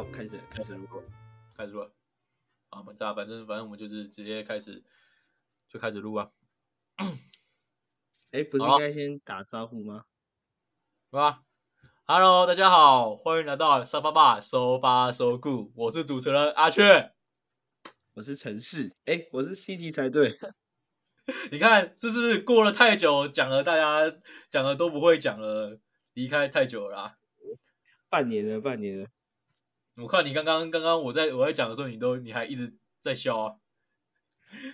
好，开始开始录，开始录了。啊，反正反正反正我们就是直接开始就开始录啊。哎，不是应该先打招呼吗？是吧，Hello，大家好，欢迎来到沙发吧，So far so good。我是主持人阿雀，我是陈氏，哎，我是 CT 才对。你看，这是过了太久，讲了大家讲了都不会讲了，离开太久了，半年了，半年了。我看你刚刚刚刚我在我在讲的时候，你都你还一直在笑啊？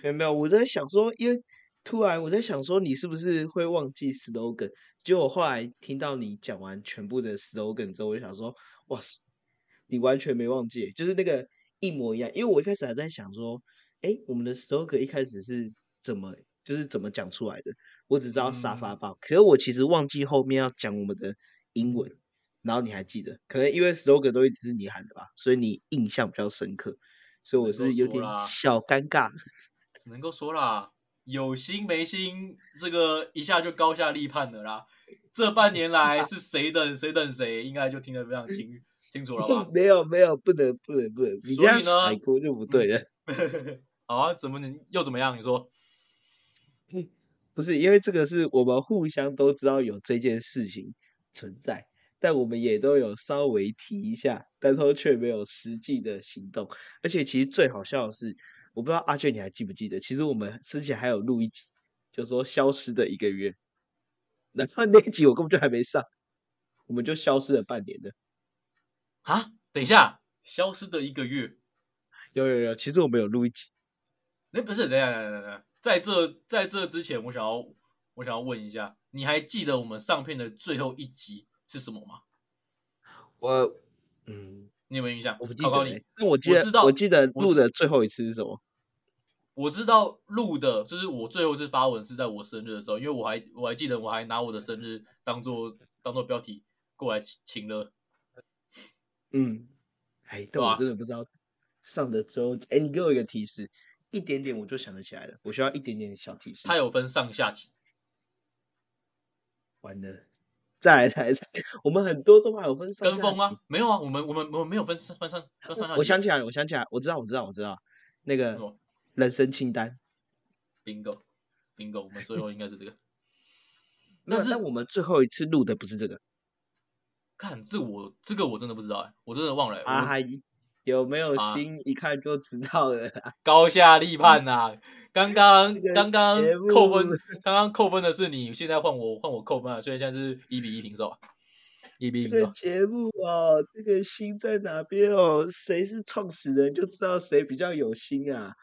没有没有，我在想说，因为突然我在想说，你是不是会忘记 slogan？结果后来听到你讲完全部的 slogan 之后，我就想说，哇塞，你完全没忘记，就是那个一模一样。因为我一开始还在想说，哎，我们的 slogan 一开始是怎么就是怎么讲出来的？我只知道沙发棒，可是我其实忘记后面要讲我们的英文。然后你还记得，可能因为 slogan 都一直是你喊的吧，所以你印象比较深刻，所以我是有点小尴尬。只能够说啦，有心没心，这个一下就高下立判了啦。这半年来是谁等谁等谁，应该就听得非常清清楚了吧？没有没有，不能不能不能，你这样甩锅就不对了。好啊，怎么能又怎么样？你说？不是因为这个是我们互相都知道有这件事情存在。但我们也都有稍微提一下，但是却没有实际的行动。而且其实最好笑的是，我不知道阿俊你还记不记得？其实我们之前还有录一集，就说消失的一个月。然后那集我根本就还没上，我们就消失了半年了。啊？等一下，消失的一个月？有有有，其实我们有录一集。哎，不是，等下等下等下，在这在这之前，我想要我想要问一下，你还记得我们上片的最后一集？是什么吗？我嗯，你有没有印象？我不记得。那我记得，我记得录的最后一次是什么？我知道录的就是我最后一次发文是在我生日的时候，因为我还我还记得我还拿我的生日当做当做标题过来请了。嗯，哎，但我真的不知道上的之后，哎，你给我一个提示，一点点我就想得起来了。我需要一点点小提示。它有分上下集。完了。再来猜猜，我们很多都还有分跟风吗？没有啊，我们我们我们没有分分上分上下。我想起来，我想起来，我知道，我知道，我知道，那个人生清单，bingo，bingo，我们最后应该是这个。但是我们最后一次录的不是这个。看这我这个我真的不知道哎，我真的忘了。啊有没有心一看就知道了，高下立判呐！刚刚刚刚扣分，刚刚扣分的是你，现在换我换我扣分啊！所以现在是一比一平手啊，一比一平手。节目哦，这个心在哪边哦？谁是创始人就知道谁比较有心啊！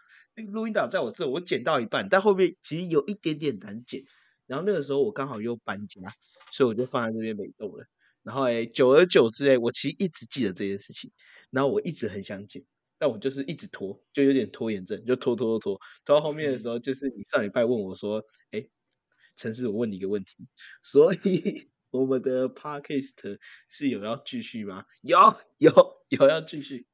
录音档在我这，我剪到一半，但后面其实有一点点难剪。然后那个时候我刚好又搬家，所以我就放在这边没动了。然后哎，久而久之哎，我其实一直记得这件事情。然后我一直很想剪，但我就是一直拖，就有点拖延症，就拖拖拖拖，拖到后面的时候，就是你上礼拜问我说：“哎，陈思，我问你一个问题，所以 我们的 podcast 是有要继续吗？有有有要继续？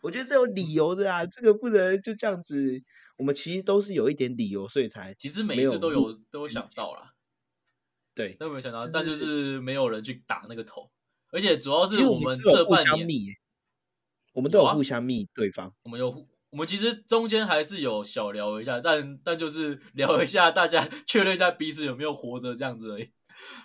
我觉得这有理由的啊，这个不能就这样子。我们其实都是有一点理由，所以才其实每一次都有都有想到啦。对，都没有想到，但就是没有人去打那个头，而且主要是我们这半年。我们都有互相密对方，我们有，我们其实中间还是有小聊一下，但但就是 聊一下，大家 确认一下彼此有没有活着这样子而已，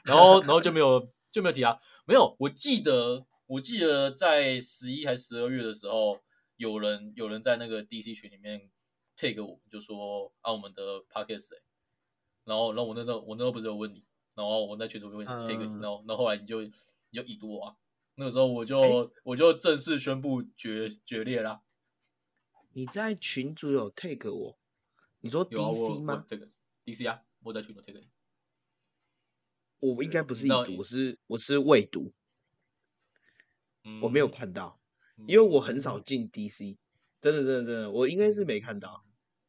然后然后就没有就没有提啊，没有，我记得我记得在十一还是十二月的时候，有人有人在那个 DC 群里面 take 我，就说啊我们的 pockets、欸。然后然后我那时候我那时候不是有问你，然后我在群组问 take 你，然后然后后来你就你就已读我啊。那个时候我就我就正式宣布决决裂啦。你在群主有 take 我？你说 DC 吗？这个 DC 啊，我在群主 take 你。我应该不是已读，我是我是未读。我没有看到，因为我很少进 DC，真的真的真的，我应该是没看到。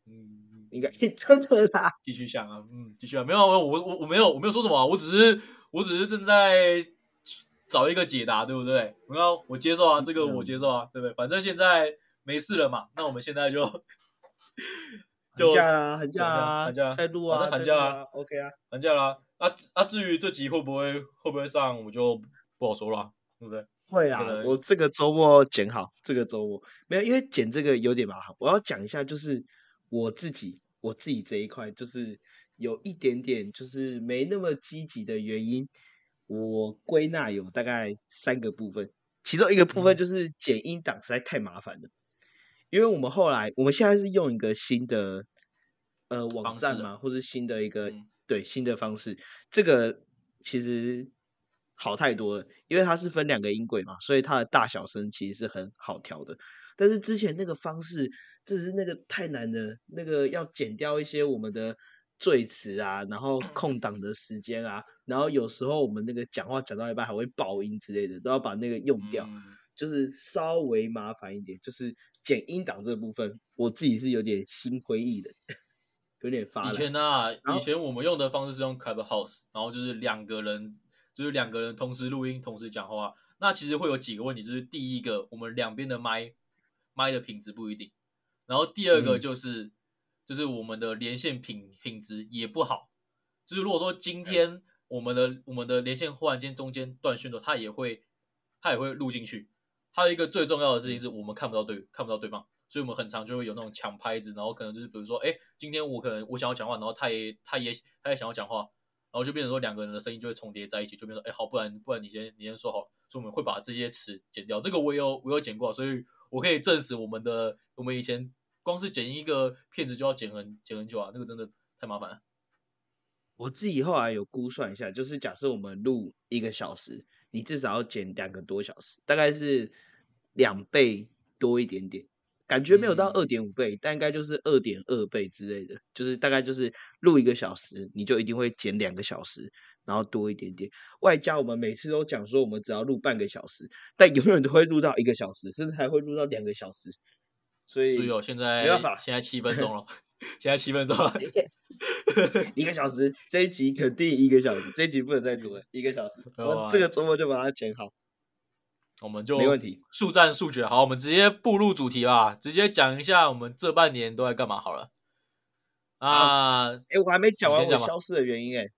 嗯，应该 真的啦。继续想啊，嗯，继续啊，没有我我我没有我没有说什么，我只是我只是正在。找一个解答，对不对？然后我接受啊，这个我接受啊，对不对？反正现在没事了嘛，那我们现在就 就寒假啊，寒假啊，寒假再录啊，寒假啊，OK 啊，寒假啦。那那，至于这集会不会会不会上，我就不好说了，对不对？会啊，我这个周末剪好，这个周末没有，因为剪这个有点麻烦。我要讲一下，就是我自己我自己这一块，就是有一点点就是没那么积极的原因。我归纳有大概三个部分，其中一个部分就是剪音档实在太麻烦了。因为我们后来我们现在是用一个新的呃网站嘛，或是新的一个对新的方式，这个其实。好太多了，因为它是分两个音轨嘛，所以它的大小声其实是很好调的。但是之前那个方式，这是那个太难了，那个要剪掉一些我们的赘词啊，然后空档的时间啊，然后有时候我们那个讲话讲到一半还会爆音之类的，都要把那个用掉，就是稍微麻烦一点。就是剪音档这部分，我自己是有点心灰意冷，有点发。以前呢，以前我们用的方式是用 Clubhouse，然后就是两个人。就是两个人同时录音、同时讲话，那其实会有几个问题。就是第一个，我们两边的麦麦的品质不一定；然后第二个就是，就是我们的连线品品质也不好。就是如果说今天我们的我们的连线忽然间中间断讯的，它也会它也会录进去。还有一个最重要的事情是我们看不到对看不到对方，所以我们很常就会有那种抢拍子，然后可能就是比如说，哎，今天我可能我想要讲话，然后他也他也他也想要讲话。然后就变成说两个人的声音就会重叠在一起，就变成哎好，不然不然你先你先说好，所以我们会把这些词剪掉。这个我有我有剪过，所以我可以证实我们的我们以前光是剪一个片子就要剪很剪很久啊，那个真的太麻烦了。我自己后来有估算一下，就是假设我们录一个小时，你至少要剪两个多小时，大概是两倍多一点点。感觉没有到二点五倍，但应该就是二点二倍之类的，就是大概就是录一个小时，你就一定会剪两个小时，然后多一点点。外加我们每次都讲说，我们只要录半个小时，但永远都会录到一个小时，甚至还会录到两个小时。所以，注意哦，现在没办法，现在七分钟了，现在七分钟了，一个小时，这一集肯定一个小时，这一集不能再多了，一个小时，我这个周末就把它剪好。我们就没问题，速战速决。好，我们直接步入主题吧，直接讲一下我们这半年都在干嘛好了。啊，哎，我还没讲完我消失的原因哎。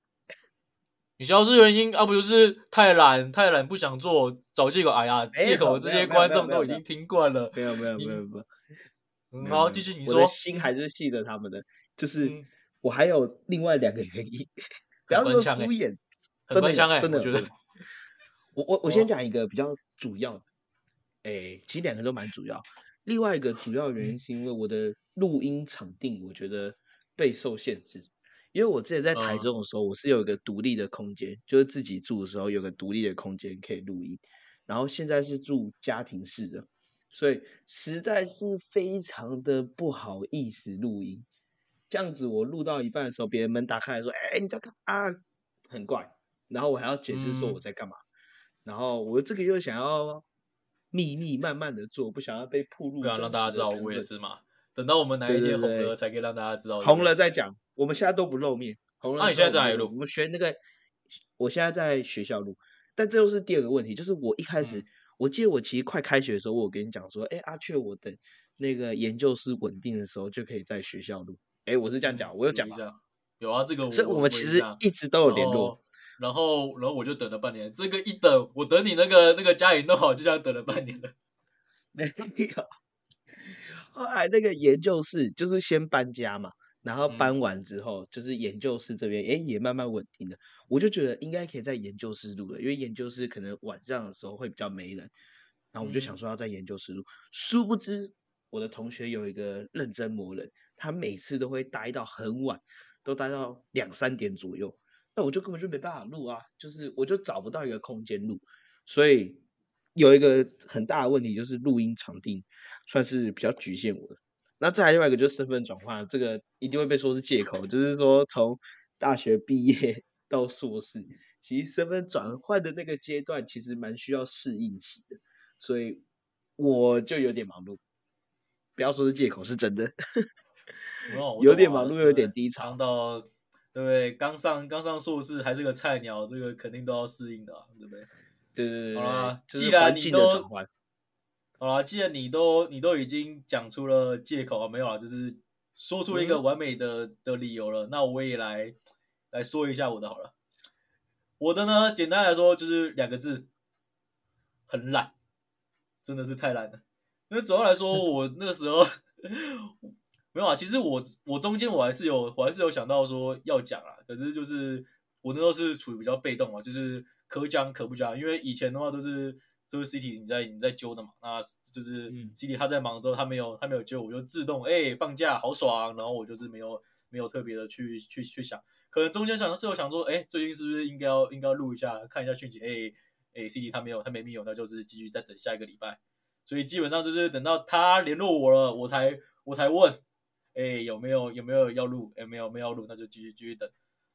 你消失原因啊，不就是太懒，太懒不想做，找借口。哎呀，借口这些观众都已经听惯了。没有没有没有没有。好，继续你说。我的心还是系着他们的，就是我还有另外两个原因。不要那么敷衍，真的真的觉得。我我我先讲一个比较主要的，哎，其实两个都蛮主要。另外一个主要原因是因为我的录音场地，我觉得备受限制。因为我之前在台中的时候，我是有一个独立的空间，就是自己住的时候有个独立的空间可以录音。然后现在是住家庭式的，所以实在是非常的不好意思录音。这样子我录到一半的时候，别人门打开来说：“哎，你在干啊？”很怪。然后我还要解释说我在干嘛。然后我这个又想要秘密慢慢的做，不想要被曝露，不想让大家知道我也是嘛。等到我们哪一天红了，才可以让大家知道。红了再讲，我们现在都不露面。红了，那你现在在哪里录？我们学那个，我现在在学校录。但这又是第二个问题，就是我一开始，我记得我其实快开学的时候，我跟你讲说，哎，阿雀，我等那个研究室稳定的时候，就可以在学校录。哎，我是这样讲，我有讲吗？有啊，这个，所以我们其实一直都有联络。然后，然后我就等了半年。这个一等，我等你那个那个家里弄好，就这样等了半年了。没有。后来那个研究室就是先搬家嘛，然后搬完之后，就是研究室这边哎也慢慢稳定了。我就觉得应该可以在研究室录了，因为研究室可能晚上的时候会比较没人。然后我就想说要在研究室录，殊不知我的同学有一个认真磨人，他每次都会待到很晚，都待到两三点左右。那我就根本就没办法录啊，就是我就找不到一个空间录，所以有一个很大的问题就是录音场地算是比较局限我的。那再来另外一个就是身份转换，这个一定会被说是借口，就是说从大学毕业 到硕士，其实身份转换的那个阶段其实蛮需要适应期的，所以我就有点忙碌。不要说是借口，是真的，有点忙碌，又有点低潮到。对不对？刚上刚上硕士还是个菜鸟，这个肯定都要适应的，对不对？对对对。好啦，既然你都好啦，既然你都你都已经讲出了借口啊，没有啊，就是说出了一个完美的的理由了，那我也来来说一下我的好了。我的呢，简单来说就是两个字：很懒，真的是太懒了。因为主要来说，我那个时候 没有啊。其实我我中间我还是有我还是有想到说要讲啊，可是就是我那时候是处于比较被动啊，就是可讲可不讲。因为以前的话都是都是 CT 你在你在揪的嘛，那就是 CT 他在忙之后他没有他没有揪，我就自动哎放假好爽，然后我就是没有没有特别的去去去想。可能中间想是有想说，哎，最近是不是应该要应该要录一下看一下讯息？哎哎，CT 他没有他没密友，那就是继续再等下一个礼拜。所以基本上就是等到他联络我了，我才我才问，哎，有没有有没有要录？哎，没有没有要录，那就继续继续等。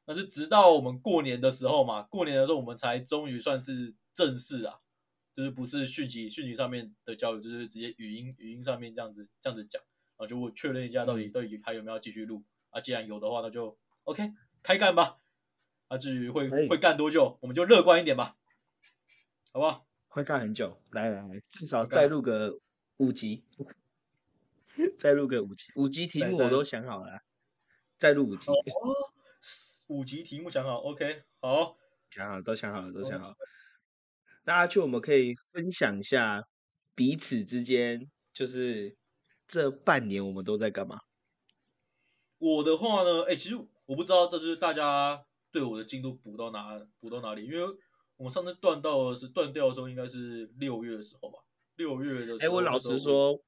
那是直到我们过年的时候嘛，过年的时候我们才终于算是正式啊，就是不是讯息讯息上面的交流，就是直接语音语音上面这样子这样子讲，然后就我确认一下到底到底还有没有继续录啊？既然有的话，那就 OK 开干吧。啊，至于会会干多久，我们就乐观一点吧，好不好？会干很久，来来来，至少再录个五集，再录个五集，五集题目我都想好了，再录五集。哦，五集题目想好，OK，好，想好都想好了，都想好。那阿秋，我们可以分享一下彼此之间，就是这半年我们都在干嘛？我的话呢，哎，其实我不知道，就是大家对我的进度补到哪补到哪里，因为。我们上次断到是断掉的时候，应该是六月的时候吧。六月的时候，哎，我老实说，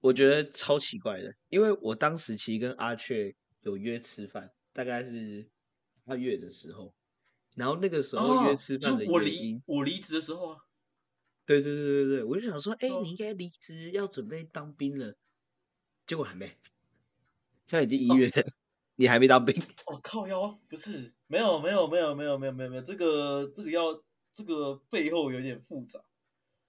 我觉得超奇怪的，因为我当时其实跟阿雀有约吃饭，大概是八月的时候，然后那个时候约吃饭的原因，我离职的时候啊。对对对对对，我就想说，哎，你应该离职要准备当兵了，结果还没，现在已经一月。你还没当兵？哦靠腰，不是，没有没有没有没有没有没有没有，这个这个要这个背后有点复杂，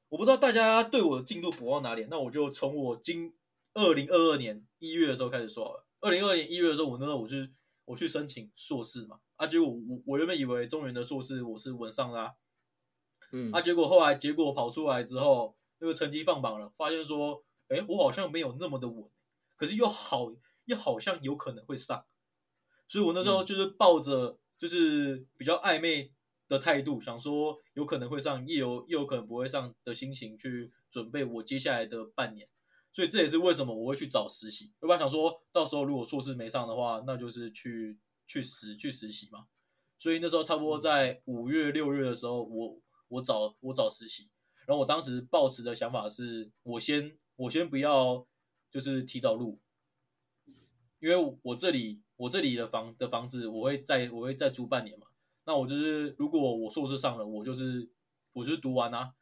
我不知道大家对我的进度补到哪里。那我就从我今二零二二年一月的时候开始说好了。二零二二年一月的时候，我那时候我去我去申请硕士嘛，啊结果我我原本以为中原的硕士我是稳上啦，嗯，啊结果后来结果跑出来之后，那个成绩放榜了，发现说，哎，我好像没有那么的稳，可是又好又好像有可能会上。所以我那时候就是抱着就是比较暧昧的态度，想说有可能会上，也有也有可能不会上的心情去准备我接下来的半年。所以这也是为什么我会去找实习。要不然想说到时候如果硕士没上的话，那就是去去实去实习嘛。所以那时候差不多在五月六月的时候，我我找我找实习。然后我当时抱持的想法是，我先我先不要就是提早录，因为我这里。我这里的房的房子，我会再我会再租半年嘛。那我就是如果我硕士上了，我就是我就是读完啊。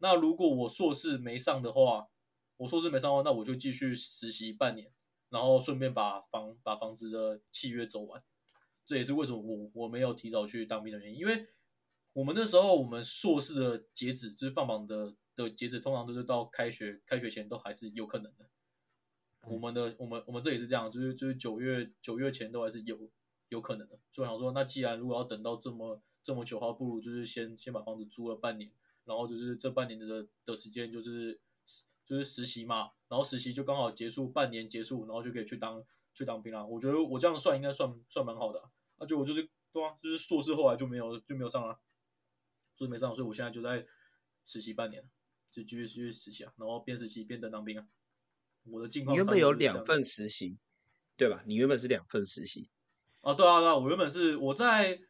那如果我硕士没上的话，我硕士没上完，那我就继续实习半年，然后顺便把房把房子的契约走完。这也是为什么我我没有提早去当兵的原因，因为我们那时候我们硕士的截止就是放榜的的截止，通常都是到开学开学前都还是有可能的。我们的我们我们这也是这样，就是就是九月九月前都还是有有可能的，所以想说，那既然如果要等到这么这么久的话，不如就是先先把房子租了半年，然后就是这半年的的时间就是就是实习嘛，然后实习就刚好结束半年结束，然后就可以去当去当兵了。我觉得我这样算应该算算蛮好的，而且我就是对啊，就是硕士后来就没有就没有上了，所以没上，所以我现在就在实习半年，就继续继续实习啊，然后边实习边等当兵啊。我的境况，你原本有两份实习，对吧？你原本是两份实习，啊，对啊，对啊，我原本是我在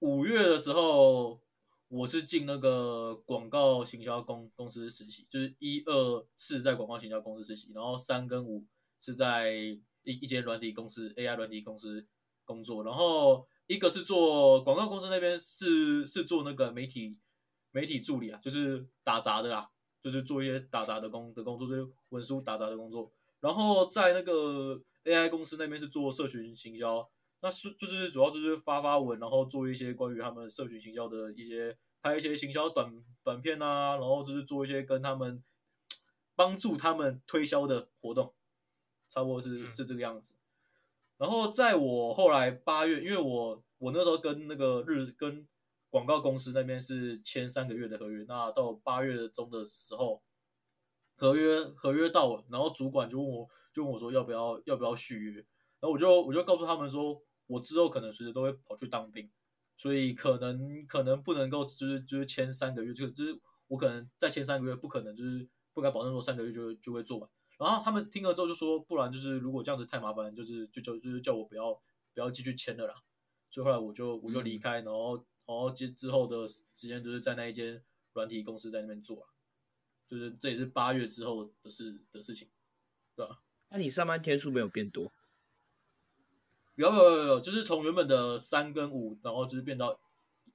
五月的时候，我是进那个广告行销公公司实习，就是一二四在广告行销公司实习，然后三跟五是在一一间软体公司 AI 软体公司工作，然后一个是做广告公司那边是是做那个媒体媒体助理啊，就是打杂的啦。就是做一些打杂的工的工作，就是文书打杂的工作。然后在那个 AI 公司那边是做社群行销，那是就是主要就是发发文，然后做一些关于他们社群行销的一些拍一些行销短短片啊，然后就是做一些跟他们帮助他们推销的活动，差不多是是这个样子。然后在我后来八月，因为我我那时候跟那个日跟。广告公司那边是签三个月的合约，那到八月中的时候，合约合约到了，然后主管就问我，就问我说要不要要不要续约，然后我就我就告诉他们说，我之后可能随时都会跑去当兵，所以可能可能不能够就是就是签三个月，就就是我可能再签三个月不可能就是不敢保证说三个月就就会做完。然后他们听了之后就说，不然就是如果这样子太麻烦，就是就就就是叫我不要不要继续签了啦。所以后来我就我就离开，然后然后之之后的时间就是在那一间软体公司在那边做啊，就是这也是八月之后的事的事情，对吧？那你上班天数没有变多？有有有有，就是从原本的三跟五，然后就是变到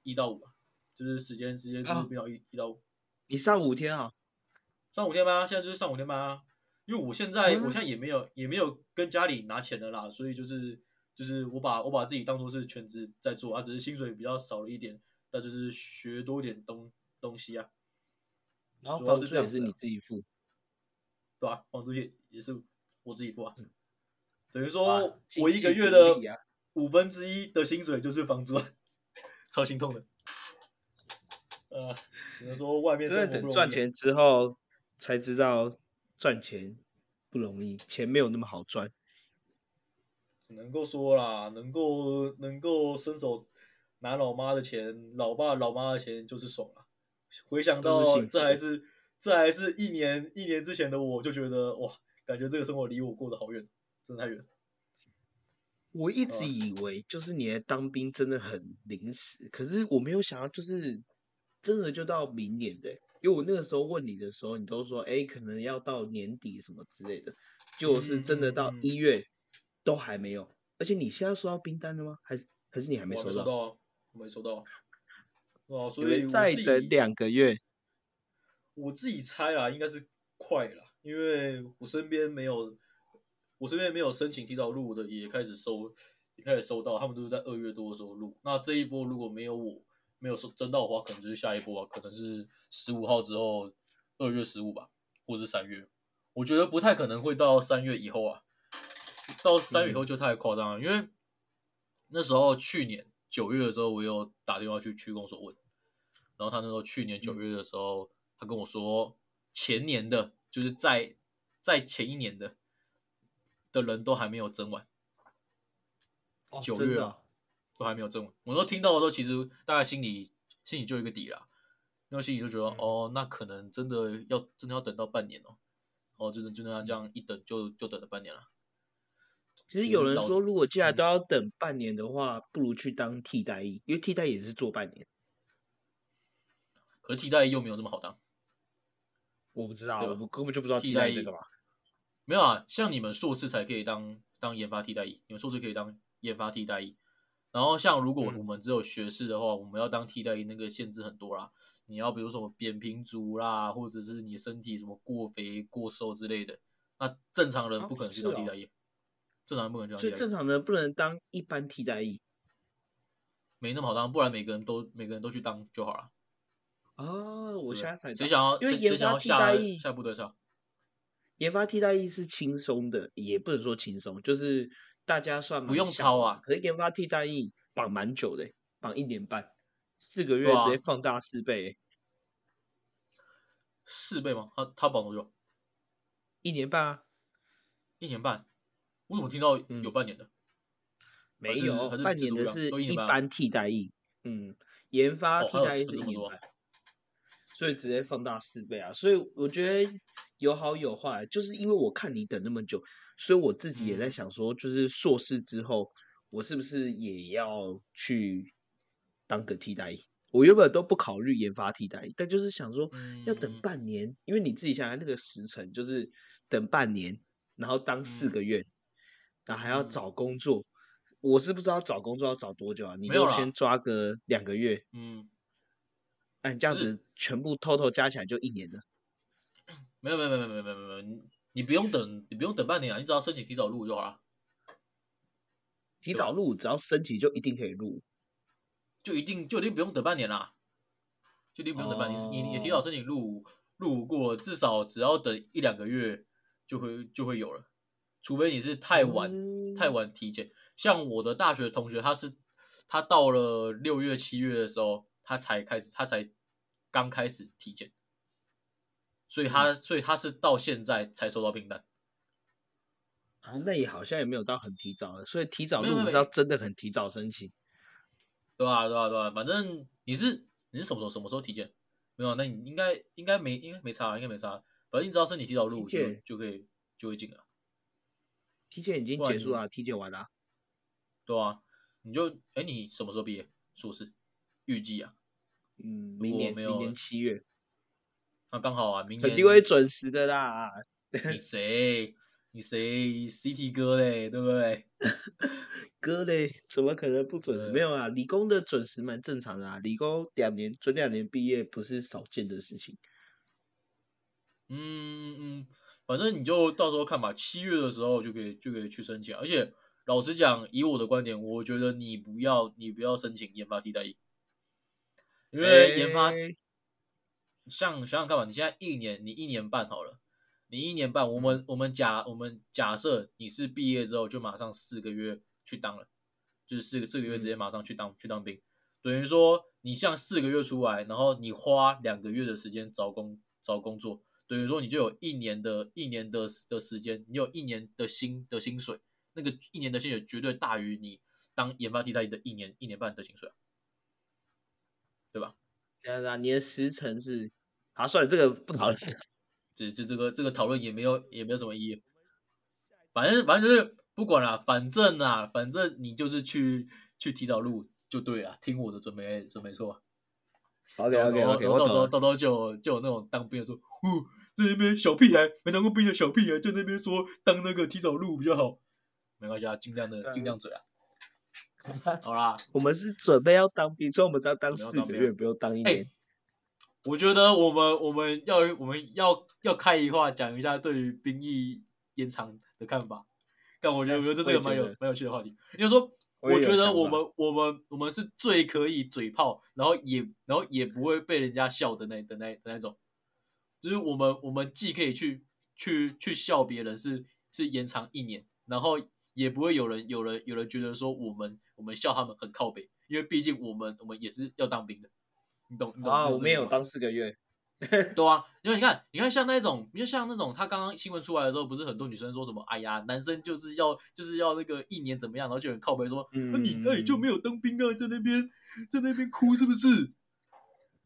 一到五啊，就是时间时间就是变到一一到五。你上五天啊？上五天班啊，现在就是上五天班啊。因为我现在我现在也没有也没有跟家里拿钱的啦，所以就是就是我把我把自己当做是全职在做啊，只是薪水比较少了一点，但就是学多点东东西啊。然后房租也是你自己付，对吧？房租也也是我自己付啊。等于说我一个月的五分之一的薪水就是房租，超心痛的。呃，只能说外面真的等赚钱之后才知道赚钱不容易，钱没有那么好赚。只能够说啦，能够能够伸手拿老妈的钱，老爸老妈的钱就是爽啊！回想到这还是这还是一年一年之前的我，就觉得哇，感觉这个生活离我过得好远。真的太远。我一直以为就是你的当兵真的很临时，可是我没有想到就是真的就到明年的。因为我那个时候问你的时候，你都说哎，可能要到年底什么之类的，就是真的到一月都还没有。而且你现在收到兵单了吗？还是还是你还没收到？我没收到。哦，所以再等两个月。我自己猜啊，应该是快了，因为我身边没有。我这边没有申请提早入的，也开始收，也开始收到，他们都是在二月多的时候入。那这一波如果没有我没有收征到的话，可能就是下一波啊，可能是十五号之后，二月十五吧，或是三月。我觉得不太可能会到三月以后啊，到三月以后就太夸张了，因为那时候去年九月的时候，我有打电话去区公所问，然后他那时候去年九月的时候，他跟我说前年的，就是在在前一年的。的人都还没有征完，九月都还没有征完。我都听到的时候，其实大家心里心里就一个底了，那个心里就觉得哦，那可能真的要真的要等到半年哦，哦，就是就那样这样一等就就等了半年了。其实有人说，如果既然都要等半年的话，不如去当替代役，因为替代也是做半年。可替代役又没有这么好当，我不知道，我根本就不知道替代这个嘛。没有啊，像你们硕士才可以当当研发替代役，你们硕士可以当研发替代役。然后像如果我们只有学士的话，我们要当替代役，那个限制很多啦。你要比如什么扁平足啦，或者是你身体什么过肥过瘦之类的，那正常人不可能去当替代役。正常人不可能去当。所以正常人不能当一般替代役，没那么好当，不然每个人都每个人都去当就好了。哦，我现在才谁想要因为研发替代役下部队上。研发替代役是轻松的，也不能说轻松，就是大家算不用抄啊。可是研发替代役绑蛮久的，绑一年半，四个月直接放大四倍。四倍吗？他他绑多久？一年半啊，一年半。我怎么听到有半年的？没有，半年的是一般替代役。嗯，研发替代役是一年半。所以直接放大四倍啊！所以我觉得有好有坏，就是因为我看你等那么久，所以我自己也在想说，就是硕士之后，我是不是也要去当个替代役？我原本都不考虑研发替代役，但就是想说要等半年，因为你自己想想那个时辰，就是等半年，然后当四个月，然后还要找工作，我是不知道找工作要找多久啊？你就先抓个两个月，嗯。哎，这样子 全部偷偷加起来就一年了。没有没有没有没有没有没有，你你不用等，你不用等半年啊，你只要申请提早入就好了。提早入，只要申请就一定可以入，就一定就一定不用等半年啦，就一定不用等半年。你你提早申请入入过，至少只要等一两个月就会就会有了，除非你是太晚太晚体检。像我的大学同学，他是他到了六月七月的时候。他才开始，他才刚开始体检，所以他，所以他是到现在才收到订单。啊，那也好像也没有到很提早，所以提早入是要真的很提早申请，对啊？对啊？对啊？反正你是你是什么时候什么时候体检？没有啊，那你应该应该没应该没差，应该没差。反正你只要身体提早入伍，就就可以就会进了，体检已经结束了，体检完了啊。对啊，你就哎，你什么时候毕业？硕士？预计啊？嗯，明年明年七月，那刚好啊，明年肯定会准时的啦。你 谁？你谁？CT 哥嘞，对不对？哥嘞，怎么可能不准没有啊，理工的准时蛮正常的啊，理工两年准两年毕业不是少见的事情。嗯嗯嗯，反正你就到时候看吧，七月的时候就可以就可以去申请。而且老实讲，以我的观点，我觉得你不要你不要申请研发替代役，因为研发诶像想想看吧，你现在一年，你一年半好了，你一年半，我们我们假我们假设你是毕业之后就马上四个月去当了，就是四个四个月直接马上去当、去当兵，等于说你像四个月出来，然后你花两个月的时间找工找工作，等于说你就有一年的一年的的时间，你有一年的薪的薪水，那个一年的薪水绝对大于你当研发替代的一年一年半的薪水啊，对吧？等一下等一下你的时辰是，啊，算了，这个不讨论。这这这个这个讨论也没有也没有什么意义，反正反正就是不管了，反正啊，反正你就是去去提早录就对了，听我的准没准没错。OK OK OK，到时候。到时候就就有那种当兵的说，哦，在那边小屁孩没当过兵的小屁孩在那边说当那个提早录比较好，没关系啊，尽量的尽量嘴啊。好啦，我们是准备要当兵，所以我们只要当四个月，不用当一哎年。我觉得我们我们要我们要要开一话讲一下对于兵役延长的看法。但我觉得我觉得这是个蛮有蛮有趣的话题。因为说，我觉得我们我们我们是最可以嘴炮，然后也然后也不会被人家笑的那的那的那种。就是我们我们既可以去去去笑别人是是延长一年，然后也不会有人有人有人觉得说我们我们笑他们很靠北，因为毕竟我们我们也是要当兵的，你懂你懂？啊，我们也有当四个月。对啊，因为你看，你看像那种，就像那种，他刚刚新闻出来的时候，不是很多女生说什么，哎呀，男生就是要就是要那个一年怎么样，然后就很靠北说，那、你那你就没有当兵啊，在那边在那边哭是不是？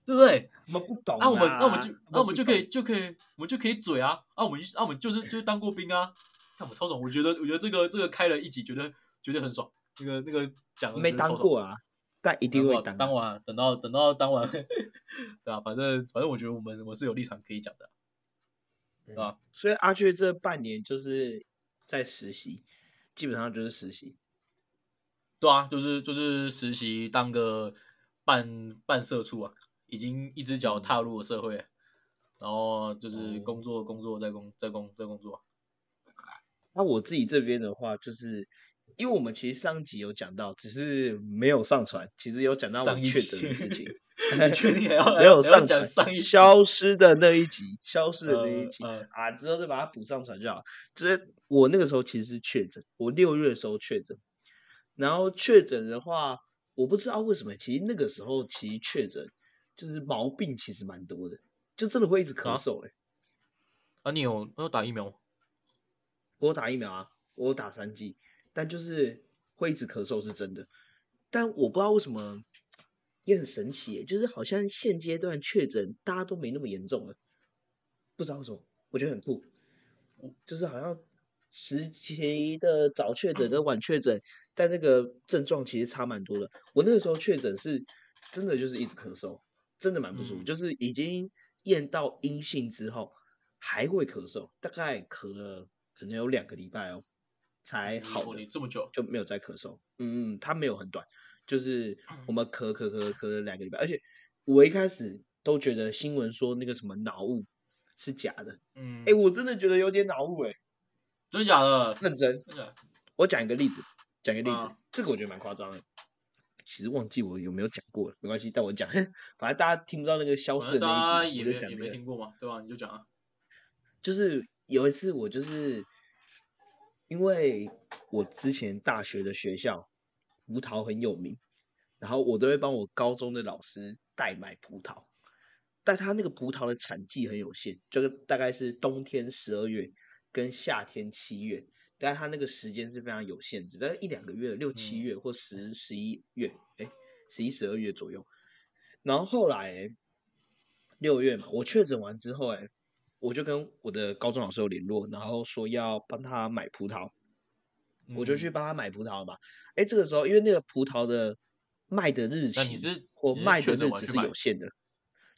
对不对？我们不懂啊，我们那我们就那我们就可以就可以我们就可以嘴啊，啊我们啊我们就是就是当过兵啊，看我超爽，我觉得我觉得这个这个开了一集，觉得觉得很爽，那个那个讲没当过啊，但一定会当。当完，等到等到当完，对啊，反正反正我觉得我们我是有立场可以讲的，对吧？所以阿雀这半年就是在实习，基本上就是实习。对啊，就是就是实习当个半半社畜啊，已经一只脚踏入了社会，然后就是哦工作工作再工再工再工作，那我自己这边的话，就是因为我们其实上一集有讲到，只是没有上传，其实有讲到我们确诊的事情，你确定要 没有上传，上消失的那一集，消失的那一集、呃呃啊，之后再把它补上传就好。就是我那个时候其实是确诊，我六月的时候确诊，然后确诊的话，我不知道为什么，其实那个时候其实确诊就是毛病其实蛮多的，就真的会一直咳啊嗽、欸。啊，你有你有打疫苗吗？我打疫苗啊，我打三剂，但就是会一直咳嗽是真的。但我不知道为什么，也很神奇耶，就是好像现阶段确诊大家都没那么严重了，不知道为什么，我觉得很酷。就是好像时期的早确诊跟晚确诊，但那个症状其实差蛮多的。我那个时候确诊是真的就是一直咳嗽，真的蛮不舒服，嗯就是已经验到阴性之后还会咳嗽，大概咳了可能有两个礼拜哦，才好哦的。你这么久，就没有再咳嗽。嗯嗯，它没有很短，就是我们咳咳咳咳了两个礼拜，而且我一开始都觉得新闻说那个什么脑雾是假的，嗯，哎、我真的觉得有点脑雾哎，真的假的？认真。真的？我讲一个例子，讲一个例子，啊这个我觉得蛮夸张的。其实忘记我有没有讲过了，没关系，但我讲，反正大家听不到那个消反失的那一集嘛，我就讲这个。没听过嘛，对吧？你就讲啊。就是有一次我就是因为我之前大学的学校葡萄很有名，然后我都会帮我高中的老师代买葡萄，但他那个葡萄的产季很有限，就是大概是冬天十二月跟夏天七月，但是他那个时间是非常有限制，大概一两个月，六七嗯月或十十一月，哎，十一十二月左右。然后后来、六月嘛，我确诊完之后、哎，我就跟我的高中老师有联络，然后说要帮他买葡萄，我就去嗯。帮他买葡萄嘛。哎，这个时候因为那个葡萄的卖的日期那你是或你是确卖的日子是有限的，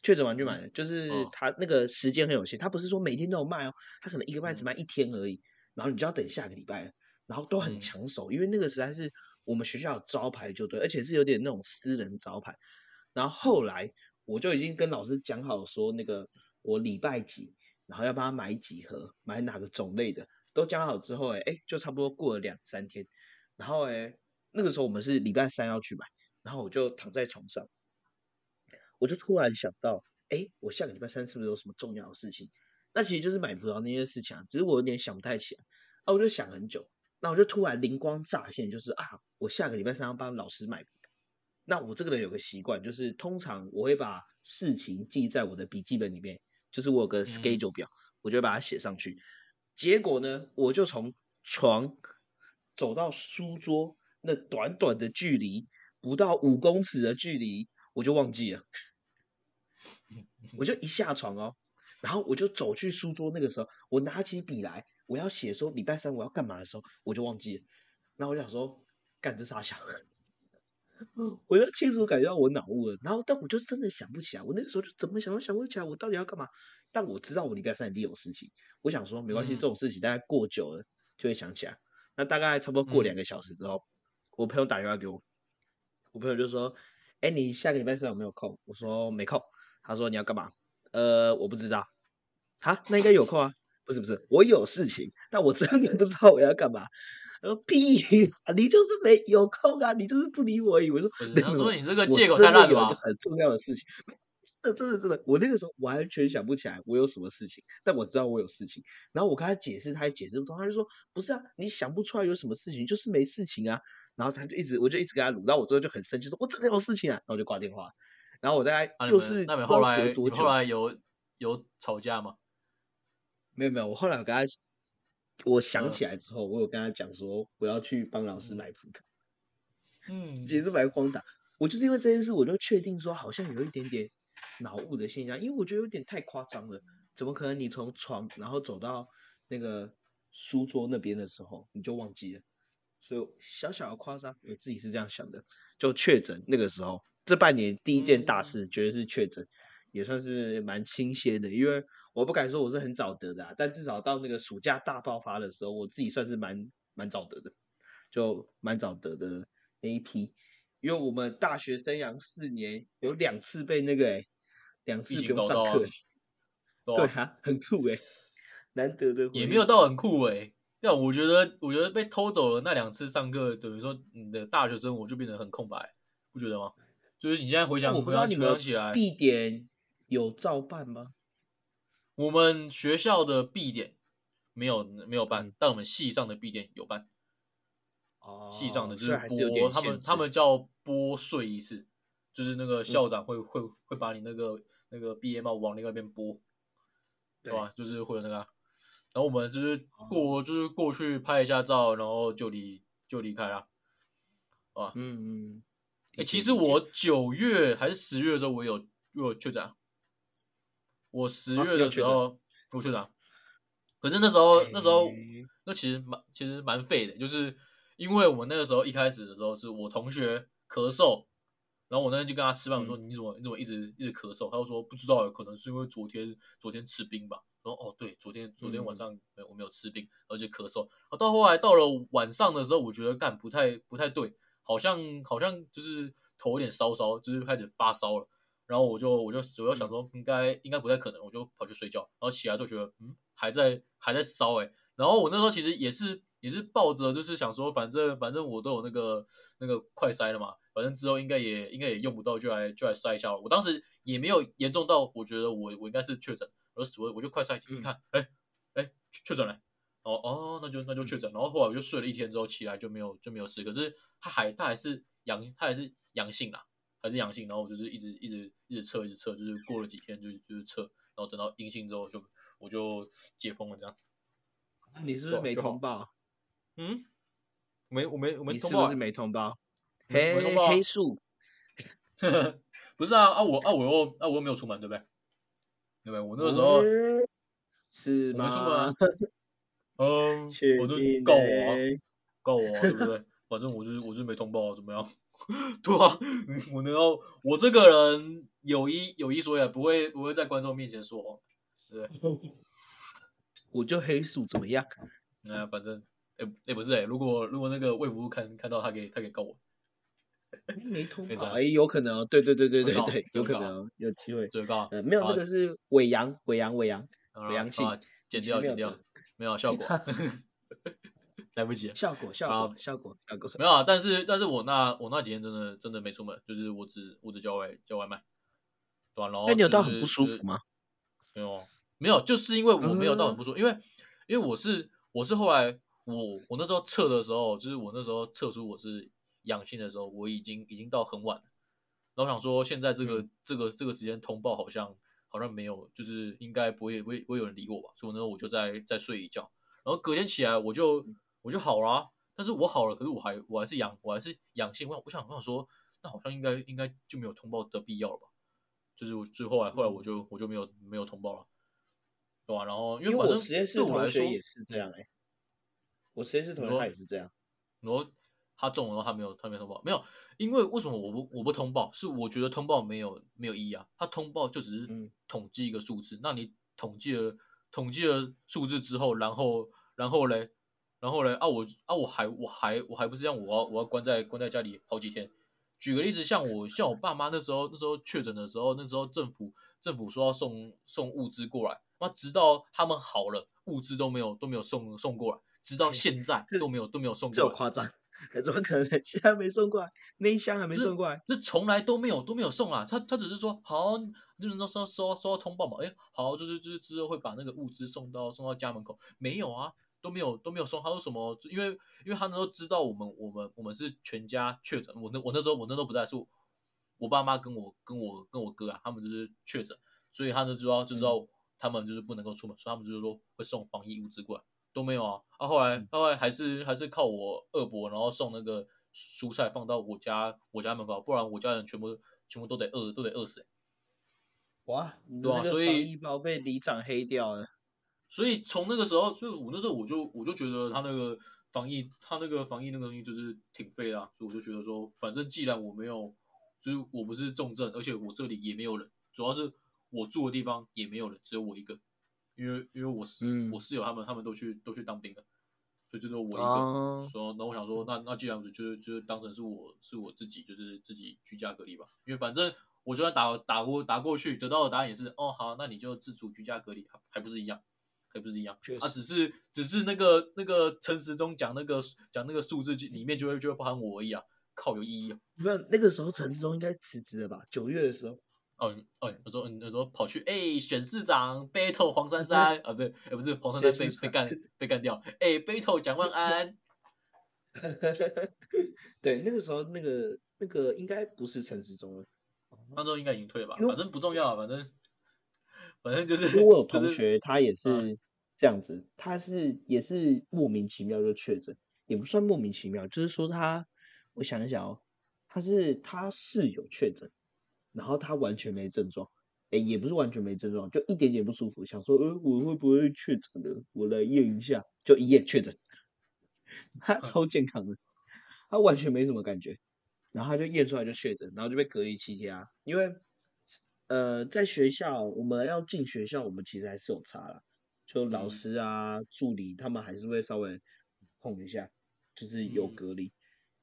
确诊完去买嗯的，就是哦他那个时间很有限，他不是说每天都有卖哦，他可能一个礼拜只嗯卖一天而已，然后你就要等下个礼拜，然后都很嗯抢手，因为那个实在是我们学校的招牌就对，而且是有点那种私人招牌。然后后来我就已经跟老师讲好说，那个我礼拜几，然后要帮他买几盒，买哪个种类的，都加好之后，哎哎，就差不多过了两三天，然后哎，那个时候我们是礼拜三要去买，然后我就躺在床上，我就突然想到，哎，我下个礼拜三是不是有什么重要的事情？那其实就是买葡萄那件事情啊，只是我有点想不太起来，啊，我就想很久，那我就突然灵光乍现，就是啊，我下个礼拜三要帮老师买。那我这个人有个习惯，就是通常我会把事情记在我的笔记本里面，就是我有个嗯 schedule 表，我就会把它写上去。结果呢，我就从床走到书桌那短短的距离，不到五公尺的距离，我就忘记了。我就一下床哦，然后我就走去书桌，那个时候我拿起笔来，我要写说礼拜三我要干嘛的时候，我就忘记了。然后我就想说，干这傻小，我就清楚感觉到我脑雾了。然后但我就真的想不起来，我那个时候就怎么想都想不起来，我到底要干嘛？但我知道我礼拜三一定有事情，我想说没关系，嗯这种事情大概过久了就会想起来。那大概差不多过两嗯个小时之后，我朋友打电话给我，我朋友就说：“哎，你下个礼拜三有没有空？”我说没空。他说你要干嘛？呃，我不知道。哈，那应该有空啊。不是不是，我有事情，但我真的不知道我要干嘛。他说屁啊，你就是没有空啊，你就是不理我以为。说他说你这个借口太烂了吧？有一个很重要的事情，真的真的真的，我那个时候完全想不起来我有什么事情，但我知道我有事情。然后我跟他解释，他也解释不通，他就说不是啊，你想不出来有什么事情，就是没事情啊。然后他就一直，我就一直跟他撸，然后我最后就很生气，说我真的有事情啊，然后我就挂电话。然后我大概啊，你们又是那你们不知道后来后来有有吵架吗？没有没有，我后来我跟他，我想嗯起来之后，我有跟他讲说我要去帮老师嗯买葡萄。嗯，其实蛮荒唐。我就是因为这件事，我就确定说好像有一点点脑雾的现象，因为我觉得有点太夸张了。怎么可能你从床然后走到那个书桌那边的时候你就忘记了？所以小小的夸张，我自己是这样想的。就确诊那个时候，这半年第一件大嗯事绝对是确诊，也算是蛮新鲜的。因为我不敢说我是很早得的、啊，但至少到那个暑假大爆发的时候，我自己算是蛮蛮早得的，就蛮早得的那一批。因为我们大学生涯四年有两次被那个哎、两次疫不用情搞到啊上课、欸，对对啊啊，很酷哎、难得的也没有到很酷哎、那我觉得，我觉得被偷走了那两次上课，等于说你的大学生活就变得很空白，不觉得吗？就是你现在回想，我不知道你们起来，必点有照办吗？我们学校的必点没有没有办，嗯。但我们系上的必点有办。哦，系上的就是播他们他们叫播税一次，就是那嗯。个校长会、会会把你那个那个毕业帽往另外一边拨，对。对吧？就是会有那个啊，然后我们就是哦。过、就是过去拍一下照，然后就离就离开了，啊，嗯嗯。哎、理解理解其实我九月还是十月的时候，我有我有确诊啊，我十月的时候我确诊啊，可是那时候那时候那其实蛮其实蛮废的，就是因为我们那个时候一开始的时候是我同学咳嗽，然后我那天就跟他吃饭，我说嗯你怎么你怎么一直一直咳嗽？他就说不知道，可能是因为昨天昨天吃冰吧。然后哦对，昨天昨天晚嗯上我没有吃冰，而且咳嗽。到后来到了晚上的时候，我觉得干不太不太对，好像好像就是头有点烧烧，就是开始发烧了。然后我就我就我就想说应该应该不太可能，我就跑去睡觉。然后起来就觉得嗯还在还在烧哎、然后我那时候其实也是也是抱着就是想说，反正反正我都有那个那个快筛了嘛，反正之后应该也应该也用不到，就来就来筛一下了。我当时也没有严重到我觉得我我应该是确诊，我就死我我就快筛一看，哎哎确确诊了。哦哦，那就那就确诊，然后后来我就睡了一天之后起来就没有就没有事，可是他还他还是阳他还是阳性啦，还是阳性，然后我就是一直一直一直测一直测，就是过了几天就就是测，然后等到阴性之后就我就解封了这样子。你是不是没通报？嗯，没我没我没通报是不是没通报？没通报啊黑素，不是啊啊我啊我又啊我又没有出门对不对？对不对？我那个时候嗯是我没出门啊？嗯，我就定告我告我啊，对不对？反正我就是我就是没通报啊，怎么样？对啊，我能够我这个人有一有一说一啊，不会不会在观众面前说谎，对不对？我就黑鼠怎么样？那反正哎哎不是哎，如果如果那个魏福部看看到他给他给告我，没通报，哎，有可能哦，对对对对对对，有可能哦有机会。最高呃，没有，好那个是伪阳，伪阳，伪阳，好伪阳性啊，剪掉剪掉没有效果，来不及了。效果，效果，效果，效果。没有啊，但是但是我那我那几天真的真的没出门，就是我只我只叫外叫外卖，对吧、然后那你有到很不舒服吗？没有，没有，就是因为我没有到很嗯不舒服，因为因为我是我是后来我我那时候测的时候，就是我那时候测出我是阳性的时候，我已经已经到很晚了，然后想说现在这个、嗯这个这个时间通报好像好像没有，就是应该不会不会不会有人理我吧，所以我那时候我就再再睡一觉，然后隔天起来我就我就好了啊、但是我好了，可是我还我还是阳我还是阳性，我想我想我想说，那好像应该应该就没有通报的必要了吧。就是我，就是后来后来我就我就没有没有通报了，对吧、然后因因为为反正我实验室对我来说同学，也是这样哎，我实验室同学他也是这样。然后他中了，然后他没有他没有通报，没有，因为为什么我不我不通报？是我觉得通报没有没有意义啊，他通报就只是嗯统计一个数字，那你统计了统计了数字之后，然后然后嘞，然后嘞啊我啊我还我还我还不是这样，我要我要关在关在家里好几天。举个例子，像我像我爸妈那时候那时候确诊的时候，那时候政府政府说要送送物资过来，那直到他们好了，物资都没有都没有送送过来，直到现在都没有都没有送这过来。有夸张？怎么可能？现在没送过来，那一箱还没送过来。这从来都没有都没有送啊，他他只是说好，就是说收收收到通报嘛，哎，好，就是就是之后会把那个物资送到送到家门口，没有啊，都没有都没有送，他说什么？因为因为他那时候知道我们我们我们是全家确诊，我那我那时候我那时候不在，是我我爸妈跟我跟我跟我哥啊，他们就是确诊，所以他就知道就知道他们就是不能够出门，所以他们就是说会送防疫物资过来，都没有啊，啊后来后来还是还是靠我二伯，然后送那个蔬菜放到我家我家门口，不然我家人全部全部都得饿都得饿死欸、哇，你对啊的那个所以防疫包被里长黑掉了。所以从那个时候，所以我那时候我就我就觉得他那个防疫，他那个防疫那个东西就是挺废的、啊，所以我就觉得说，反正既然我没有，就是我不是重症，而且我这里也没有人，主要是我住的地方也没有人，只有我一个，因为因为我室、嗯。我室友他们他们都去都去当兵了，所以就只有我一个。哦。说，那我想说，那那既然就是就是当成是我是我自己，就是自己居家隔离吧，因为反正我就算打打过打过去，得到的答案也是，哦好，那你就自主居家隔离，还还不是一样，还不是一样啊，只是只是那个那个陈时中讲那个讲那个数字里面就会就会包含我而已啊，靠有意义啊。没有，那个时候陈世忠应该辞职了吧？九月的时候，哦哦，有时候有时候跑去哎、选市长 battle 黄珊珊 啊，不对，哎不是黄珊珊被被干 被干掉，哎、battle 蒋万安，对，那个时候那个那个应该不是陈世忠了。那时候应该已经退了吧，反正不重要啊，反正反正就是因为我有同学，他也嗯。是这样子，他是也是莫名其妙就确诊，也不算莫名其妙，就是说他，我想一想哦，他是他室友确诊，然后他完全没症状，哎，也不是完全没症状，就一点点不舒服，想说，呃，我会不会确诊呢？我来验一下，就一验确诊，他超健康的，他完全没什么感觉，然后他就验出来就确诊，然后就被隔离七天啊，因为呃，在学校我们要进学校，我们其实还是有差啦，就老嗯师啊、助理他们还是会稍微碰一下，就是有嗯隔离。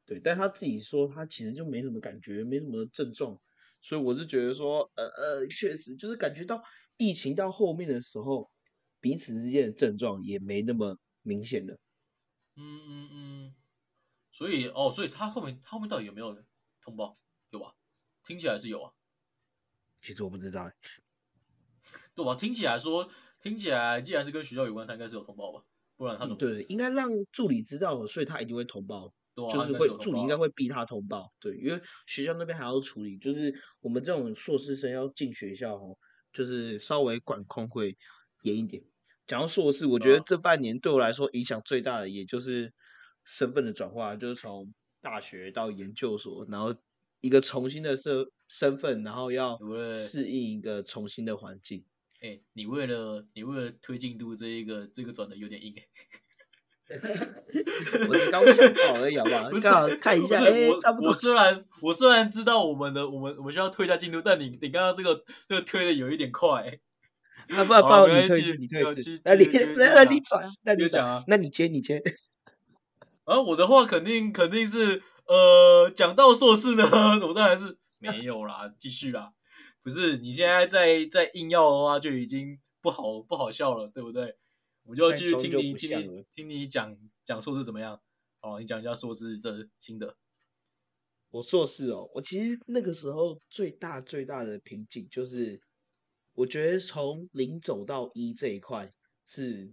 对，但他自己说他其实就没什么感觉，没什么症状，所以我是觉得说，呃呃，确实就是感觉到疫情到后面的时候，彼此之间的症状也没那么明显了。嗯嗯嗯，所以哦，所以他后面他后面到底有没有通报？有吧？听起来是有啊，其实我不知道欸，对吧？听起来说，听起来既然是跟学校有关，他应该是有通报吧？不然他怎么嗯对，应该让助理知道了，所以他一定会通报。对啊？就是会助理应该会逼他通报，对，因为学校那边还要处理，就是我们这种硕士生要进学校哦，就是稍微管控会严一点。讲到硕士，我觉得这半年对我来说影响最大的，也就是身份的转化，就是从大学到研究所，然后一个重新的身身份，然后要对不对适应一个重新的环境。哎、你为了你为了推进度这一个这个转的有点硬、欸，我是刚想好而已，好不好？不是刚好看一下，哎、我差不多我。虽然我虽然知道我们的我们我们需要推一下进度，但你你刚刚这个这个推的有一点快、欸。啊，不然不你退一次，你推那你那你转，那你继续讲啊转，那你接你接。啊，我的话肯定肯定是呃，讲到硕士呢，我当然是没有啦，继续啦。不是你现在在在硬要的话，就已经不好不好笑了，对不对？我就继续听你听你听你讲讲硕士怎么样？好，你讲一下硕士的心得。我硕士哦，我其实那个时候最大最大的瓶颈就是，我觉得从零走到一这一块是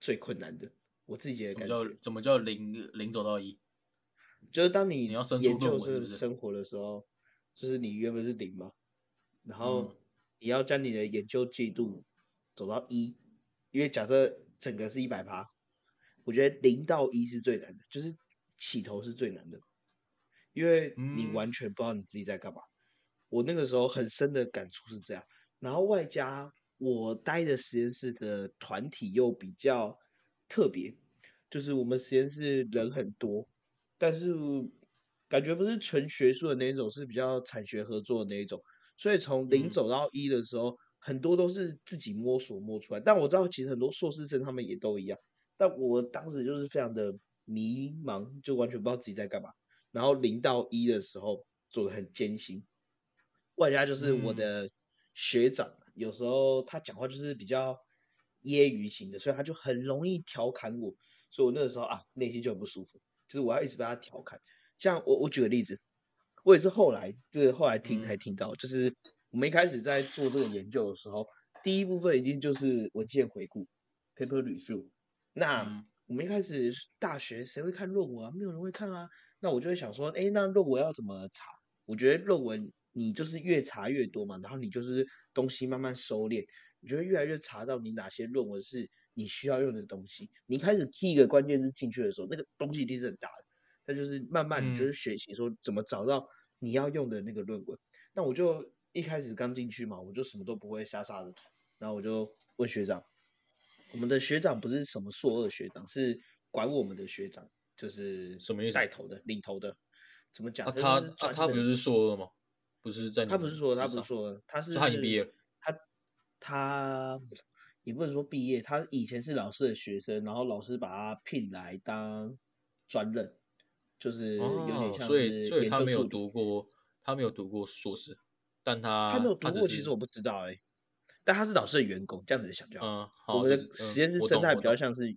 最困难的。我自己的感觉，叫怎么叫零零走到一？就是当你你要生出研究论文是不是生活的时候，就是你原本是零嘛，然后嗯你要将你的研究进度走到一，因为假设整个是一百趴，我觉得零到一是最难的，就是起头是最难的，因为你嗯完全不知道你自己在干嘛。我那个时候很深的感触是这样，然后外加我待的实验室的团体又比较特别，就是我们实验室人很多，但是感觉不是纯学术的那一种，是比较产学合作的那一种。所以从零嗯走到一的时候，很多都是自己摸索摸出来。但我知道，其实很多硕士生他们也都一样。但我当时就是非常的迷茫，就完全不知道自己在干嘛。然后零到一的时候做的很艰辛，外加就是我嗯的学长，有时候他讲话就是比较揶揄型的，所以他就很容易调侃我，所以我那个时候啊内心就很不舒服，就是我要一直被他调侃。像我我举个例子，我也是后来就是后来听嗯才听到，就是我们一开始在做这个研究的时候，第一部分一定就是文献回顾 （paper review）。那嗯我们一开始大学谁会看论文啊？没有人会看啊。那我就会想说，哎，那论文要怎么查？我觉得论文你就是越查越多嘛，然后你就是东西慢慢收敛，你就会越来越查到你哪些论文是你需要用的东西。你一开始 key 一个关键字进去的时候，那个东西一定是很大的，但就是慢慢你就嗯是学习说怎么找到你要用的那个论文。那我就一开始刚进去嘛，我就什么都不会，傻傻的，然后我就问学长，我们的学长不是什么硕二学长，是管我们的学长，就是什么意思带头的、领头的。怎么讲？他他不是硕二吗？不是在他不是说他不是说他是是他已经毕业了他他也不能说毕业，他以前是老师的学生，然后老师把他聘来当专任，就是有点哦，像所以所以他没有读过，他没有读过硕士，但他他没有读过，其实我不知道哎、但他是老师的员工，这样子想就好。嗯，好，我们的实验室生态比较像是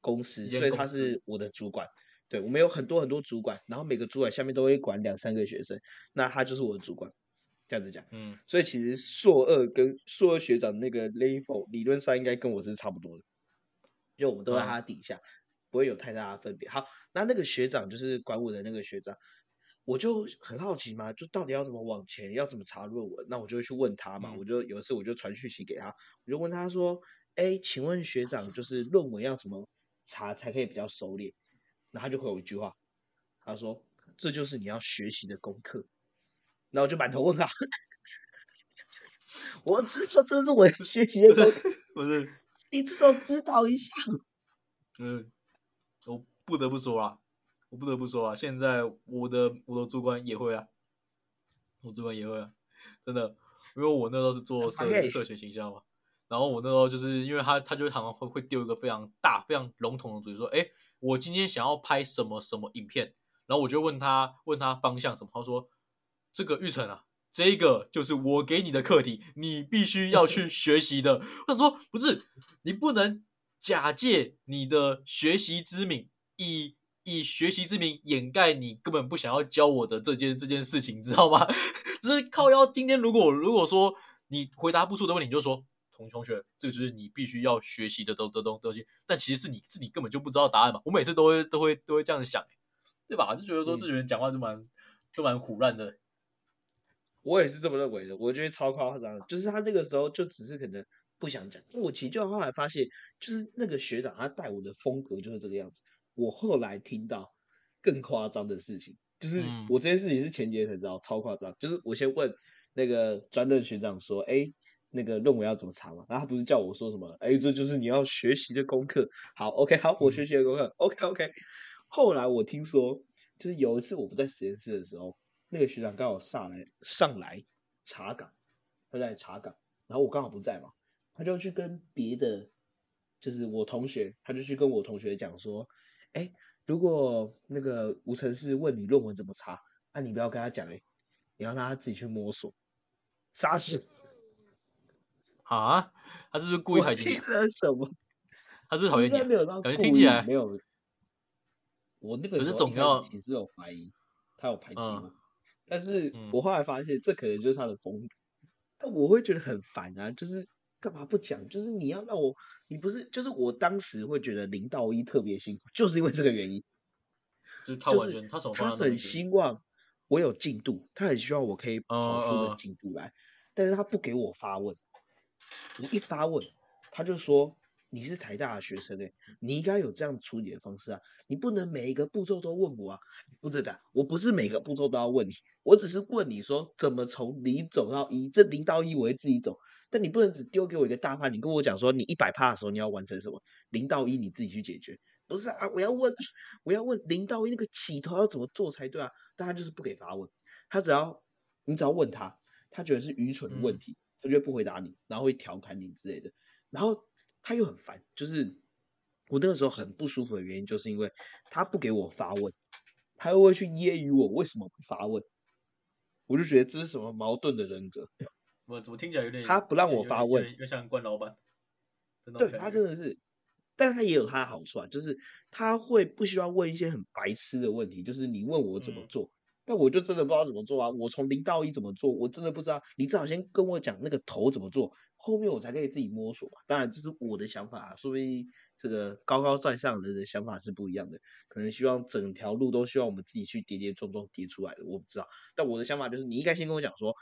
公司，所以他是我的主管。对我们有很多很多主管，然后每个主管下面都会管两三个学生，那他就是我的主管。这样子讲，嗯所以其实硕二跟硕二学长那个 level 理论上应该跟我是差不多的，就我们都在嗯他底下，不会有太大的分别。好，那那个学长就是管我的那个学长，我就很好奇嘛，就到底要怎么往前，要怎么查论文？那我就会去问他嘛。嗯我就有一次我就传讯息给他，我就问他说：“哎，请问学长，就是论文要怎么查才可以比较熟练？”然后他就回我一句话，他说：“这就是你要学习的功课。”然后我就满头问号。我知道这是我要学习的功课，不是，你至少指导一下。嗯，我不得不说啦，我不得不说啊，现在我的我的主管也会啊，我主管也会啊，真的，因为我那时候是做社社群形象嘛，然后我那时候就是因为他他就常常会会丢一个非常大非常笼统的主题，说，哎，我今天想要拍什么什么影片，然后我就问他问他方向什么，他说这个玉成啊。这个就是我给你的课题，你必须要去学习的。我想说，不是你不能假借你的学习之名，以以学习之名掩盖你根本不想要教我的这件这件事情，知道吗？只是靠要。今天如果如果说你回答不出的问题，你就说同同学，这个就是你必须要学习的东的东东西。但其实是你是你根本就不知道答案嘛。我每次都会都会都会这样想，对吧？就觉得说嗯这群人讲话就蛮都蛮胡乱的。我也是这么认为的，我觉得超夸张，就是他那个时候就只是可能不想讲。我其实就后来发现，就是那个学长他带我的风格就是这个样子。我后来听到更夸张的事情，就是嗯我这件事情是前几天才知道，超夸张。就是我先问那个专任学长说：“哎，那个论文要怎么查嘛，然后他不是叫我说什么，哎，这就是你要学习的功课。好，OK，好，我学习的功课，OK，OK。后来我听说，就是有一次我不在实验室的时候，那个学长刚好上来上来查岗，他在查岗，然后我刚好不在嘛，他就去跟别的，就是我同学，他就去跟我同学讲说，哎，如果那个吴成是问你论文怎么查，那你不要跟他讲，哎，你要让他自己去摸索。啥事？啊？他是不是故意排挤你？什么？他是不是讨厌你？没有，感觉听起来没有。我那个可是总要其实有怀疑他有排挤我，但是我后来发现这可能就是他的风格。但我会觉得很烦啊，就是干嘛不讲？就是你要让我，你不是，就是我当时会觉得零到一特别辛苦，就是因为这个原因。就是他完全他他很希望我有进度，他很希望我可以跑出的进度来，但是他不给我发问。我一发问，他就说。你是台大的学生哎，你应该有这样处理的方式啊，你不能每一个步骤都问我啊，不是的，我不是每个步骤都要问你，我只是问你说怎么从零走到一，这零到一我会自己走，但你不能只丢给我一个大范，你跟我讲说你一百趴的时候你要完成什么，零到一你自己去解决，不是啊，我要问，我要问零到一那个起头要怎么做才对啊，但他就是不给发问，他只要你只要问他，他觉得是愚蠢的问题，他就会不回答你，然后会调侃你之类的，然后。他又很烦，就是我那个时候很不舒服的原因，就是因为他不给我发问，他又会去揶揄我为什么不发问，我就觉得这是什么矛盾的人格。我怎么听起来有点他不让我发问，又像关老板。对他真的是，但他也有他的好处啊，就是他会不需要问一些很白痴的问题，就是你问我怎么做，但我就真的不知道怎么做啊。我从零到一怎么做，我真的不知道。你至少先跟我讲那个头怎么做。后面我才可以自己摸索嘛，当然这是我的想法，啊说不定这个高高在上的人的想法是不一样的，可能希望整条路都希望我们自己去跌跌撞撞跌出来的，我不知道。但我的想法就是，你应该先跟我讲说，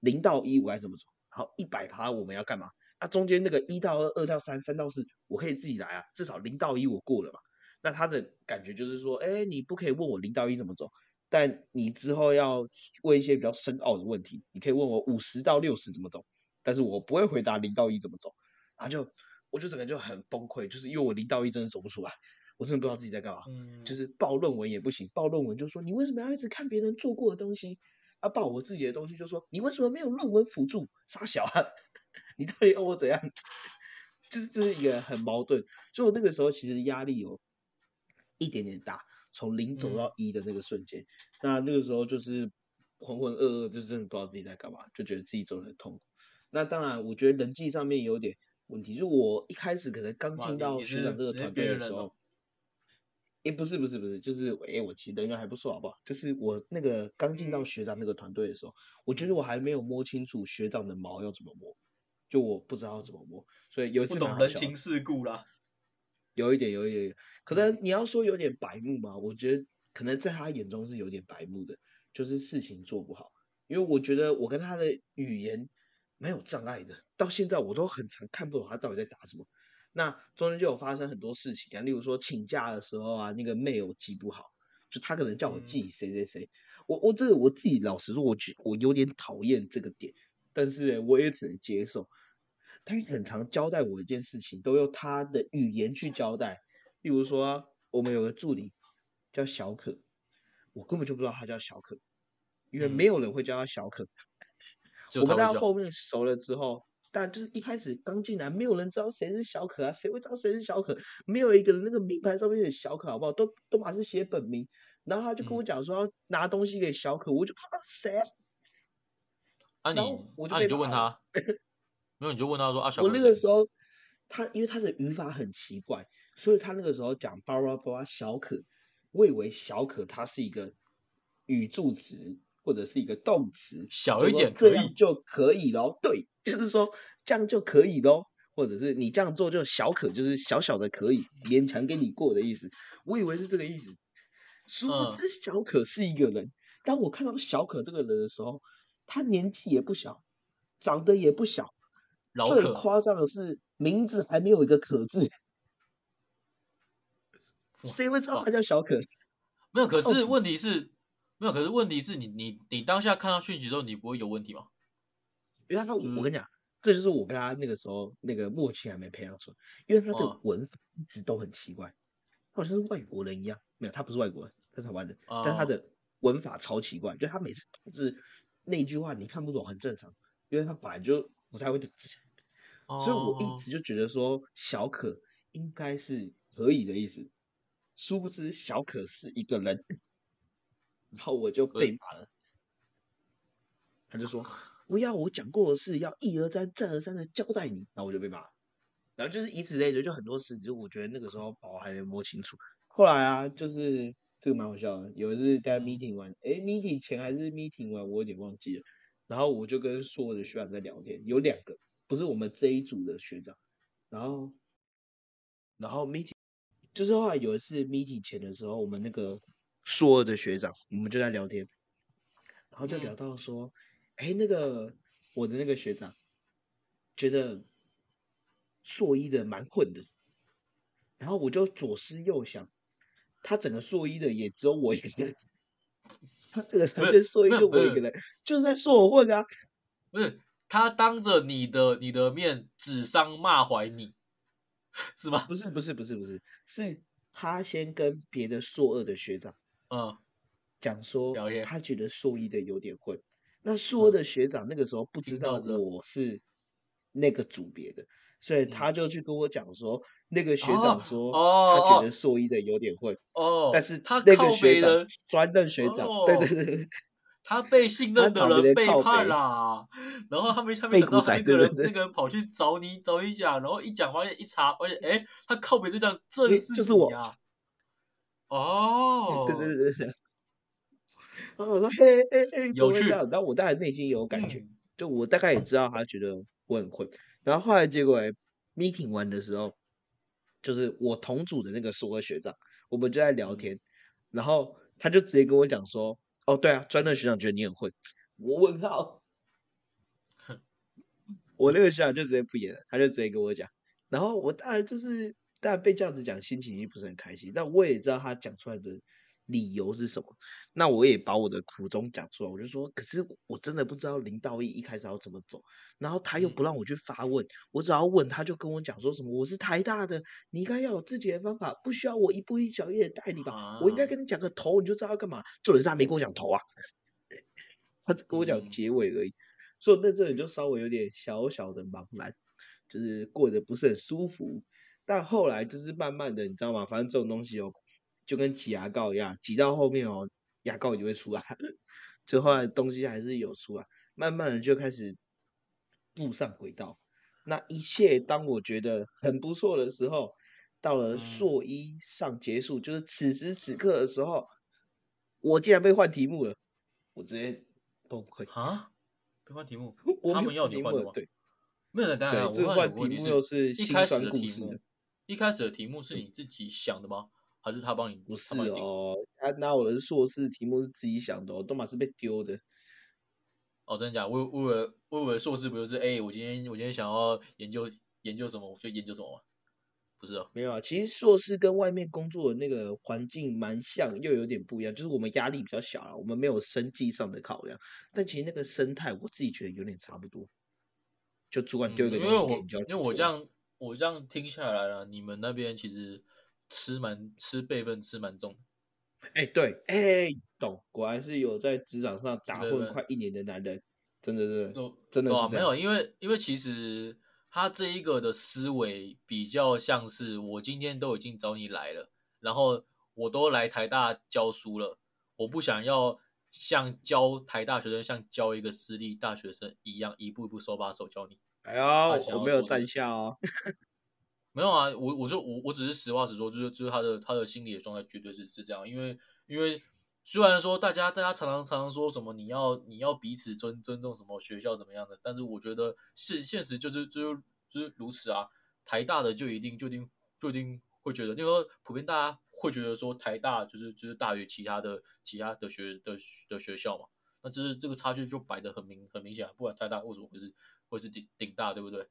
零到一我该怎么走，然后一百趴我们要干嘛？那中间那个一到二、二到三、三到四，我可以自己来啊，至少零到一我过了嘛。那他的感觉就是说，哎，你不可以问我零到一怎么走，但你之后要问一些比较深奥的问题，你可以问我五十到六十怎么走。但是我不会回答零到一怎么走，然后就我就整个就很崩溃，就是因为我零到一真的走不出来，我真的不知道自己在干嘛。嗯，就是报论文也不行，报论文就说你为什么要一直看别人做过的东西？啊，报我自己的东西就说你为什么没有论文辅助？傻小啊，你到底要我怎样？就是这是一个很矛盾，所以我那个时候其实压力有一点点大，从零走到一的那个瞬间，那那个时候就是浑浑噩噩，就真的不知道自己在干嘛，就觉得自己走得很痛苦。那当然，我觉得人际上面有点问题。就我一开始可能刚进到学长这个团队的时候，哎，不是不是不是，就是哎，我其实人缘还不错，好不好？就是我那个刚进到学长那个团队的时候，我觉得我还没有摸清楚学长的毛要怎么摸，就我不知道怎么摸，所以有一次不懂人情世故啦，有一点有一点，可能你要说有点白目嘛，我觉得可能在他眼中是有点白目的，就是事情做不好，因为我觉得我跟他的语言。没有障碍的，到现在我都很常看不懂他到底在打什么。那中间就有发生很多事情啊，例如说请假的时候啊，那个 mail 记不好，就他可能叫我记谁谁谁，我我这个我自己老实说，我觉我有点讨厌这个点，但是我也只能接受。他很常交代我一件事情，都用他的语言去交代。例如说，我们有个助理叫小可，我根本就不知道他叫小可，因为没有人会叫他小可。我们到后面熟了之后，但就是一开始刚进来，没有人知道谁是小可啊，谁会知道谁是小可？没有一个人那个名牌上面写小可，好不好？都都把是写本名。然后他就跟我讲说要拿东西给小可，我就不知道是谁。啊你，啊你就问他，没有你就问他说啊小可。我那个时候他因为他的语法很奇怪，所以他那个时候讲巴拉巴拉小可，我以为小可它是一个语助词。或者是一个动词，小一点这样就可以咯。对，就是说这样就可以咯。或者是你这样做就小可，就是小小的可以勉强给你过的意思。我以为是这个意思，殊不知小可是一个人。当我看到小可这个人的时候，他年纪也不小，长得也不小，最夸张的是名字还没有一个可字，谁会知道他叫小可？没有，可是问题是。没有，可是问题是你你你当下看到讯息之后，你不会有问题吗？因为他说，我跟你讲，这就是我跟他那个时候那个默契还没培养出来，因为他的哦。文法一直都很奇怪，他好像是外国人一样。没有，他不是外国人，他是台湾人，但他哦的文法超奇怪，就他每次打字那句话你看不懂很正常，因为他本来就不太会打字，所以我哦一直就觉得说小可应该是可以的意思，殊不知小可是一个人，然后我就被骂了。他就说 不要我讲过的事，要一而再再而三的交代你，然后我就被骂了。然后就是以此类推，就很多事，就我觉得那个时候把我还没摸清楚。后来啊，就是这个蛮好笑的，有一次在 meeting 完，诶 meeting 前还是 meeting 完，我有点忘记了。然后我就跟所有的学长在聊天，有两个不是我们这一组的学长，然后然后 meeting 就是后来有一次 meeting 前的时候，我们那个硕二的学长，我们就在聊天，然后就聊嗯到说，哎、那个我的那个学长觉得硕一的蛮混的，然后我就左思右想，他整个硕一的也只有我一个人，他这个没有团队硕一没有没有就我一个人，就是在说我混啊。不是他当着你的你的面指桑骂槐你，是吗？不是不是不是不是，是他先跟别的硕二的学长嗯。讲说，他觉得硕一的有点会。那硕的学长那个时候不知道我是那个组别的，所以嗯。他就去跟我讲说，那个学哦长说他哦觉得硕一的有点会，哦，但是他那靠个学长专任学长，对对哦对对，他被信任的人人背叛啦，然后他没他没背想到那个人那个人跑去找你找你讲，然后一讲发现一查发现哎，他靠北就讲正诶是就是我你啊，哦，对对对对。然后我说嘿嘿嘿，怎有趣？然后我大概内心也有感觉，嗯就我大概也知道他觉得我很会。然后后来结果欸 meeting 完的时候，就是我同组的那个硕二学长，我们就在聊嗯天，然后他就直接跟我讲说：“哦，对啊，专任学长觉得你很混。”我问号，我那个学长就直接不演了，他就直接跟我讲，然后我当然就是当然被这样子讲，心情已经不是很开心，但我也知道他讲出来的理由是什么，那我也把我的苦衷讲出来，我就说，可是我真的不知道林道义一开始要怎么走，然后他又不让我去发问，我只要问他就跟我讲说什么我是台大的，你应该要有自己的方法，不需要我一步一脚印的带你吧，我应该啊。跟你讲个头，你就知道要干嘛。重点是他没跟我讲头啊，他只跟我讲嗯。结尾而已，所以那这里就稍微有点小小的茫然，就是过得不是很舒服。但后来就是慢慢的，你知道吗？反正这种东西哦，就跟挤牙膏一样，挤到后面哦，牙膏也会出来。最后来东西还是有出来，慢慢的就开始步上轨道。那一切当我觉得很不错的时候，到了嗯硕一上结束，就是此时此刻的时候，我竟然被换题目了，我直接崩溃。啊，被换题目，我他们要你换的吗？对没有，等一下，我突然这个换题目又是一心酸故事的，，一开始的题目是你自己想的吗？还是他帮你？不是？哦，他拿我的硕士题目是自己想的哦，都马是被丢的。哦，真的假的？我我以为我以为硕士不就是哎、我今天我今天想要研究研究什么，我就研究什么嘛？不是哦，没有啊，其实硕士跟外面工作的那个环境蛮像，又有点不一样。就是我们压力比较小啊，我们没有生计上的考量，但其实那个生态我自己觉得有点差不多。就主管嗯丢一个因为我因为我这样我这样听下来了，你们那边其实吃蛮吃辈分吃蛮重的。哎、对，哎、懂，果然是有在职场上打混快一年的男人，真的是就真的。没有，因为因为其实他这一个的思维比较像是我今天都已经找你来了，然后我都来台大教书了，我不想要像教台大学生像教一个私立大学生一样，一步一步手把手教你。哎呦，想要我没有站下哦。没有啊，我我就我我只是实话实说，就是就是他的他的心理的状态绝对是是这样，因为因为虽然说大家大家常常常常说什么你要你要彼此尊尊重什么学校怎么样的，但是我觉得现现实就是就是就是如此啊，台大的就一定就一定就一定会觉得，因为普遍大家会觉得说台大就是就是大于其他的其他的学的的学校嘛，那就是这个差距就摆得很明很明显啊，不管台大为什么会是会是顶顶大，对不对？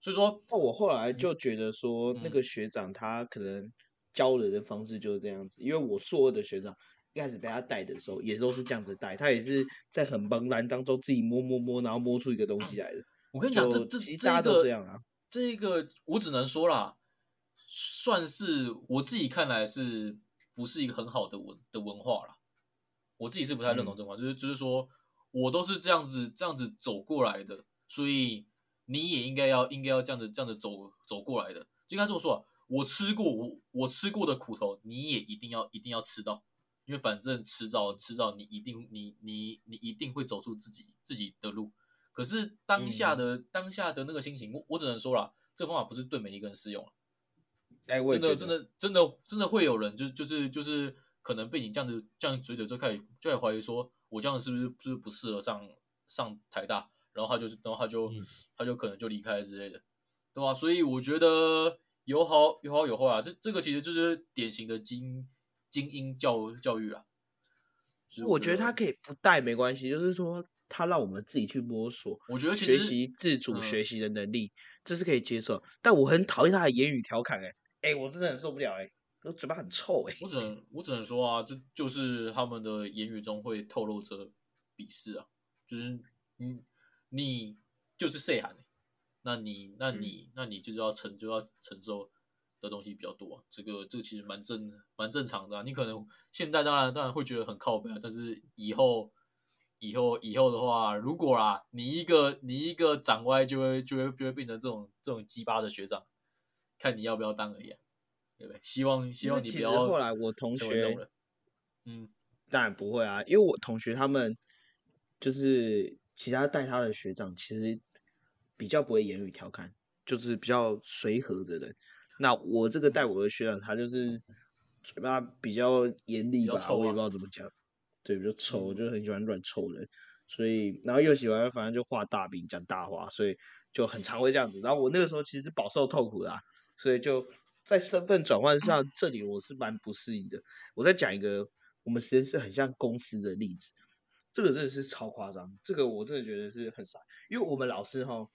所以说，那我后来就觉得说，那嗯个学长他可能教人的方式就是这样子，因为我硕二的学长一开始被他带的时候也都是这样子带，他也是在很茫然当中自己摸摸摸，然后摸出一个东西来的。我跟你讲，这就这其实大家这个都这样啊。这个我只能说啦，算是我自己看来是不是一个很好的文的文化啦。我自己是不太认同嗯这种话，就是就是说我都是这样子这样子走过来的，所以你也应该要应该要这样子这样子走走过来的。就应该这么说啊，我吃过我我吃过的苦头，你也一定要一定要吃到，因为反正迟早迟早你一定你你你一定会走出自己自己的路。可是当下嗯的、当下的那个心情，我我只能说啦，这方法不是对每一个人适用了。哎，我真的真的真的真的会有人就就是就是可能被你这样子这样嘴嘴就开始就开始怀疑说，我这样是不是是不是不适合上上台大，然后他就是然后他就、嗯他就可能就离开之类的，对吧？所以我觉得有好有好有坏啊，这这个其实就是典型的精精英教教育啊。就是我觉得他可以，不带没关系，就是说他让我们自己去摸索，我觉得其实学习自主嗯学习的能力，这是可以接受。但我很讨厌他的言语调侃，哎哎，我真的很受不了，哎，我嘴巴很臭，哎，我只能我只能说啊，这就是他们的言语中会透露着鄙视啊，就是你你就是谁喊、那你那嗯你、那你就是要承就要承受的东西比较多、啊，这个这个其实蛮正蛮正常的、啊。你可能现在当然当然会觉得很靠背啊，但是以后以后以后的话，如果啦你一个你一个长歪，就会就会就会变成这种这种鸡巴的学长，看你要不要当而已、啊，对不对？希望希望你不要后来我同学。嗯，当然不会啊，因为我同学他们就是其他带他的学长，其实比较不会言语调侃，就是比较随和的人。那我这个带我的学长，他就是嘴巴比较严厉吧，我也不知道怎么讲，对，比较臭，嗯就很喜欢乱臭人，所以然后又喜欢反正就画大饼讲大话，所以就很常会这样子。然后我那个时候其实饱受痛苦的、啊，所以就在身份转换上，这里我是蛮不适应的。我再讲一个我们实验室很像公司的例子，这个真的是超夸张，这个我真的觉得是很傻，因为我们老师哈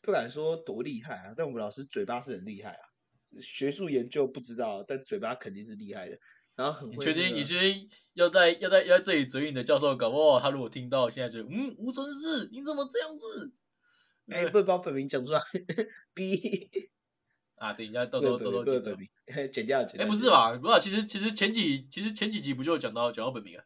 不敢说多厉害啊，但我们老师嘴巴是很厉害啊，学术研究不知道，但嘴巴肯定是厉害的，然后很你确定？你确定要在要在要在这里嘴你的教授，搞不好他如果听到，现在就嗯，吴存志，你怎么这样子？哎、不能把本名讲出来，逼，啊，等一下到不时候能到时候剪掉 剪掉剪哎，掉。不是吧？不是，其实其实前几其实前几集不就有讲到讲到本名啊？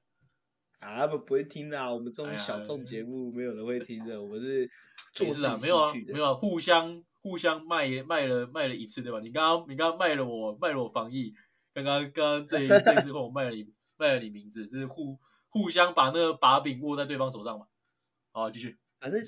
啊，他们不会听的啊，我们这种小众节目没有人会听的，我们是 做没事啊，没有啊没有啊，互相互相卖卖了卖了一次对吧？你刚刚你刚刚卖了我卖了我防疫，刚刚刚刚这一这一次后我卖了你卖了你名字，就是互互相把那个把柄握在对方手上嘛。好，继续。反正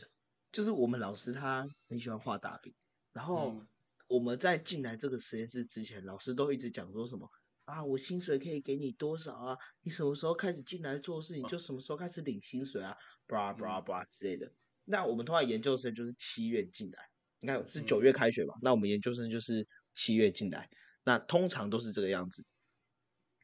就是我们老师他很喜欢画大饼，然后嗯我们在进来这个实验室之前，老师都一直讲说什么啊，我薪水可以给你多少啊？你什么时候开始进来做事，你就什么时候开始领薪水啊，巴拉巴拉巴拉之类的。那我们通常研究生就是七月进来，你看是九月开学嘛，那我们研究生就是七月进来，那通常都是这个样子。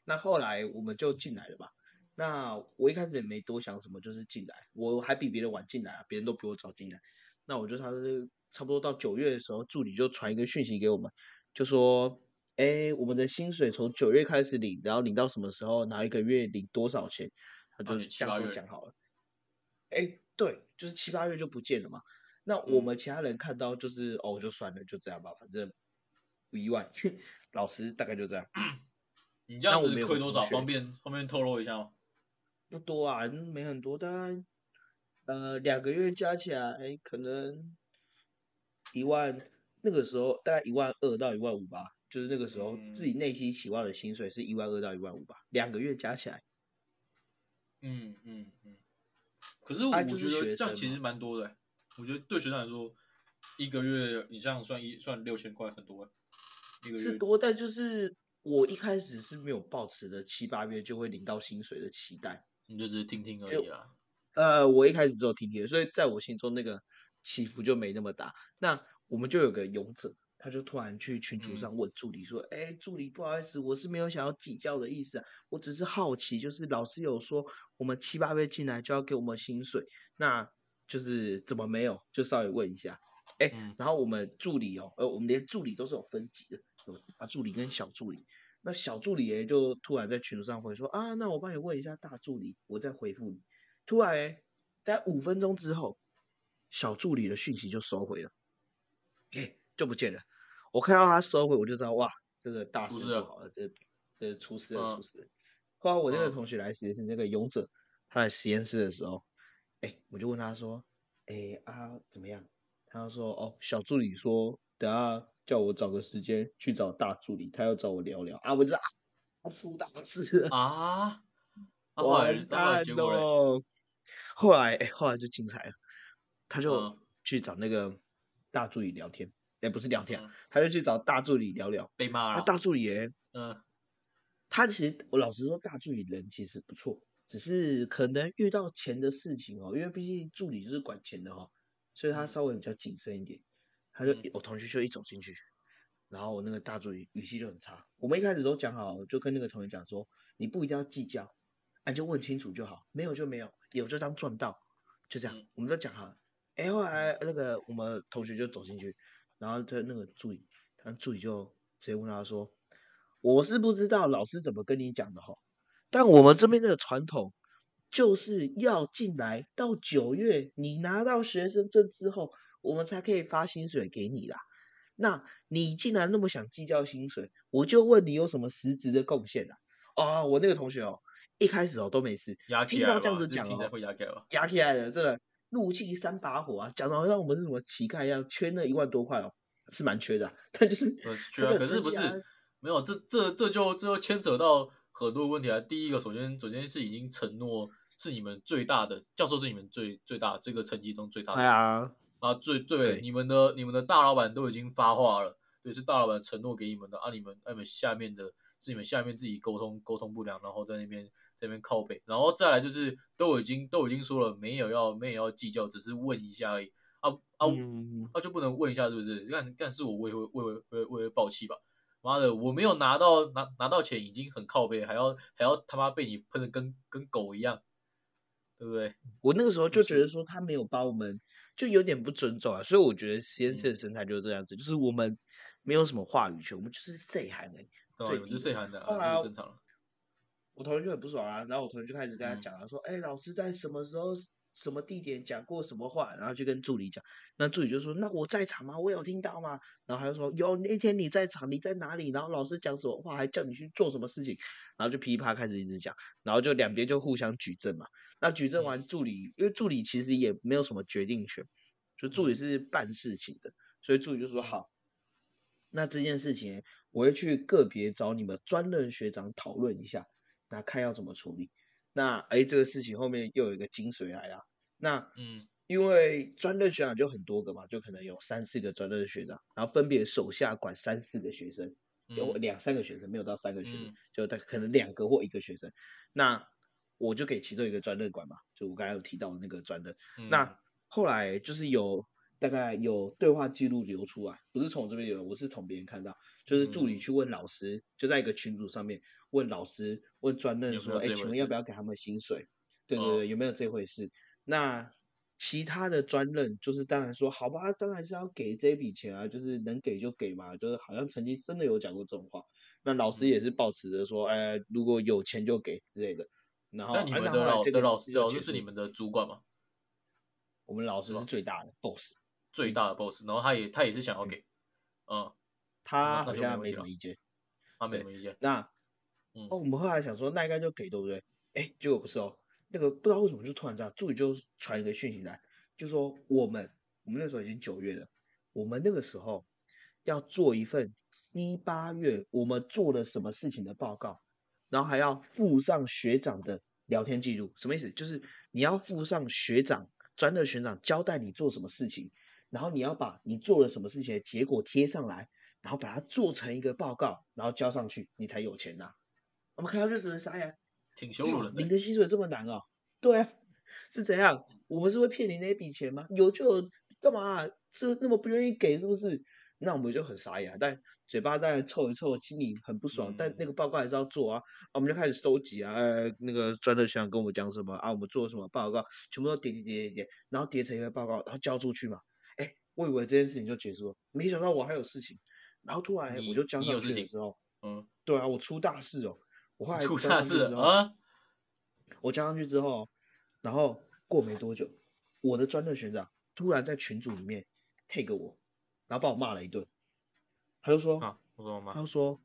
那后来我们就进来了吧。那我一开始也没多想什么，就是进来，我还比别人晚进来啊，别人都比我早进来。那我就他是差不多到九月的时候，助理就传一个讯息给我们，就说，哎，我们的薪水从九月开始领，然后领到什么时候，哪一个月领多少钱，他就到底七这样八月都讲好了。哎，对，就是七八月就不见了嘛。那我嗯们其他人看到就是、哦，就算了，就这样吧，反正不意外。老师大概就这样，你这样子亏多少？方便方便透露一下吗？不多啊，没很多，大概呃两个月加起来可能一万，那个时候大概一万二到一万五吧，就是那个时候自己内心期望的薪水是一万二到一万五吧，两个月加起来。嗯嗯嗯。可是我觉得这样其实蛮多的欸、我觉得对学生来说，一个月你这样算一算六千块很多欸、一个月是多，但就是我一开始是没有抱持的七八月就会领到薪水的期待。你就只是听听而已啦。呃，我一开始只有听听，所以在我心中那个起伏就没那么大。那我们就有个勇者，他就突然去群组上问助理说：“哎、助理，不好意思，我是没有想要计较的意思啊，我只是好奇，就是老师有说我们七八月进来就要给我们薪水，那就是怎么没有？就稍微问一下。哎、嗯然后我们助理哦，呃，我们连助理都是有分级的，有大助理跟小助理。那小助理也就突然在群组上回说啊，那我帮你问一下大助理，我再回复你。突然诶，大概五分钟之后，小助理的讯息就收回了，哎，就不见了。我看到他收回，我就知道哇，这个大事不好了，这这厨师了，出事了。后来我那个同学来实验室，那个勇者他在实验室的时候，哎，我就问他说，哎啊怎么样？他说哦，小助理说等下叫我找个时间去找大助理，他要找我聊聊啊，我知道他出大事了啊，完蛋了。后来哎，后来就精彩了，他就去找那个大助理聊天。也不是聊天，他就去找大助理聊聊，被骂了。大助理，嗯，他其实我老实说，大助理人其实不错，只是可能遇到钱的事情哦，因为毕竟助理就是管钱的哈，所以他稍微比较谨慎一点。他就我同学就一走进去，然后我那个大助理语气就很差。我们一开始都讲好，就跟那个同学讲说，你不一定要计较，你就问清楚就好，没有就没有，有就当赚到，就这样，我们都讲好了。哎，后来那个我们同学就走进去。然后他那个助理，他助理就直接问他说：“我是不知道老师怎么跟你讲的哈，但我们这边的传统就是要进来到九月，你拿到学生证之后，我们才可以发薪水给你啦。那你既然那么想计较薪水，我就问你有什么实质的贡献啊？哦，我那个同学哦，一开始哦都没事，听到这样子讲哦，压起来了，真的。”怒气三把火啊，讲的好像我们是什么乞丐一样，缺那一万多块哦，是蛮缺的，但就是缺啊。可是不是没有，这这这就这就牵扯到很多问题啊。第一个，首先首先是已经承诺是你们最大的教授是你们最最大这个成绩中最大的，对啊啊最对你们的你们的大老板都已经发话了，对，是大老板承诺给你们的啊，你们你们下面的是你们下面自己沟通沟通不良，然后在那边。这边靠背，然后再来就是都已经都已经说了没有要没有要计较，只是问一下而已啊啊啊就不能问一下是不是？干干是我我也会我也会我也会爆气吧？妈的，我没有拿到拿拿到钱已经很靠背，还要还要他妈被你喷的跟跟狗一样，对不对？我那个时候就觉得说他没有把我们就有点不尊重啊，所以我觉得实验室的生态就是这样子，就是我们没有什么话语权，我们就是 say 喊的，对，就 say 喊的，啊，正常了。我同学就很不爽啊，然后我同学就开始跟他讲了，说：“哎，老师在什么时候、什么地点讲过什么话？”然后就跟助理讲，那助理就说：“那我在场吗？我有听到吗？”然后他就说：“有，那天你在场，你在哪里？然后老师讲什么话，还叫你去做什么事情？”然后就噼啪开始一直讲，然后就两边就互相举证嘛。那举证完，助理因为助理其实也没有什么决定权，就助理是办事情的，所以助理就说：“好，那这件事情我会去个别找你们专任学长讨论一下。”那看要怎么处理？那哎，这个事情后面又有一个精髓来了。那嗯，因为专任学长就很多个嘛，就可能有三四个专任学长，然后分别手下管三四个学生，有两三个学生，没有到三个学生，就他可能两个或一个学生。那我就给其中一个专任管嘛，就我刚才有提到的那个专任。那后来就是有大概有对话记录流出来，不是从这边有，我是从别人看到，就是助理去问老师，就在一个群组上面。问老师，问专任说：“哎，请问要不要给他们薪水？”对对对，有没有这回事？那其他的专任就是当然说：“好吧，当然是要给这笔钱啊，就是能给就给嘛。”就是好像曾经真的有讲过这种话。那老师也是抱持着说：“哎，如果有钱就给之类的。”然后，那你们的老的老师老师是你们的主管吗？我们老师是最大的 boss，最大的 boss。然后他也他也是想要给，嗯，他好像没什么意见，他没什么意见。那。哦，我们后来想说，那应该就给，对不对？哎，结果不是哦，那个不知道为什么就突然这样，助理就传一个讯息来，就说我们我们那时候已经九月了，我们那个时候要做一份七八月我们做了什么事情的报告，然后还要附上学长的聊天记录，什么意思？就是你要附上学长专任学长交代你做什么事情，然后你要把你做了什么事情的结果贴上来，然后把它做成一个报告，然后交上去，你才有钱呐。我们看到就只能傻眼，挺羞辱人的。领个薪水这么难哦？对啊，是怎样？我们是会骗你那笔钱吗？有就有，干嘛？是那么不愿意给，是不是？那我们就很傻呀，但嘴巴在凑一凑，心里很不爽。但那个报告还是要做啊，我们就开始收集啊。呃，那个专的学长跟我们讲什么啊？我们做什么报告？全部都叠叠叠叠叠，然后叠成一个报告，然后交出去嘛。哎，我以为这件事情就结束了，没想到我还有事情。然后突然我就交上去的时候，嗯，对啊，我出大事哦。我后来出大事啊！我交上去之后，然后过没多久，我的专任学长突然在群组里面 take 我，然后把我骂了一顿。他就说，啊，我说吗？他说，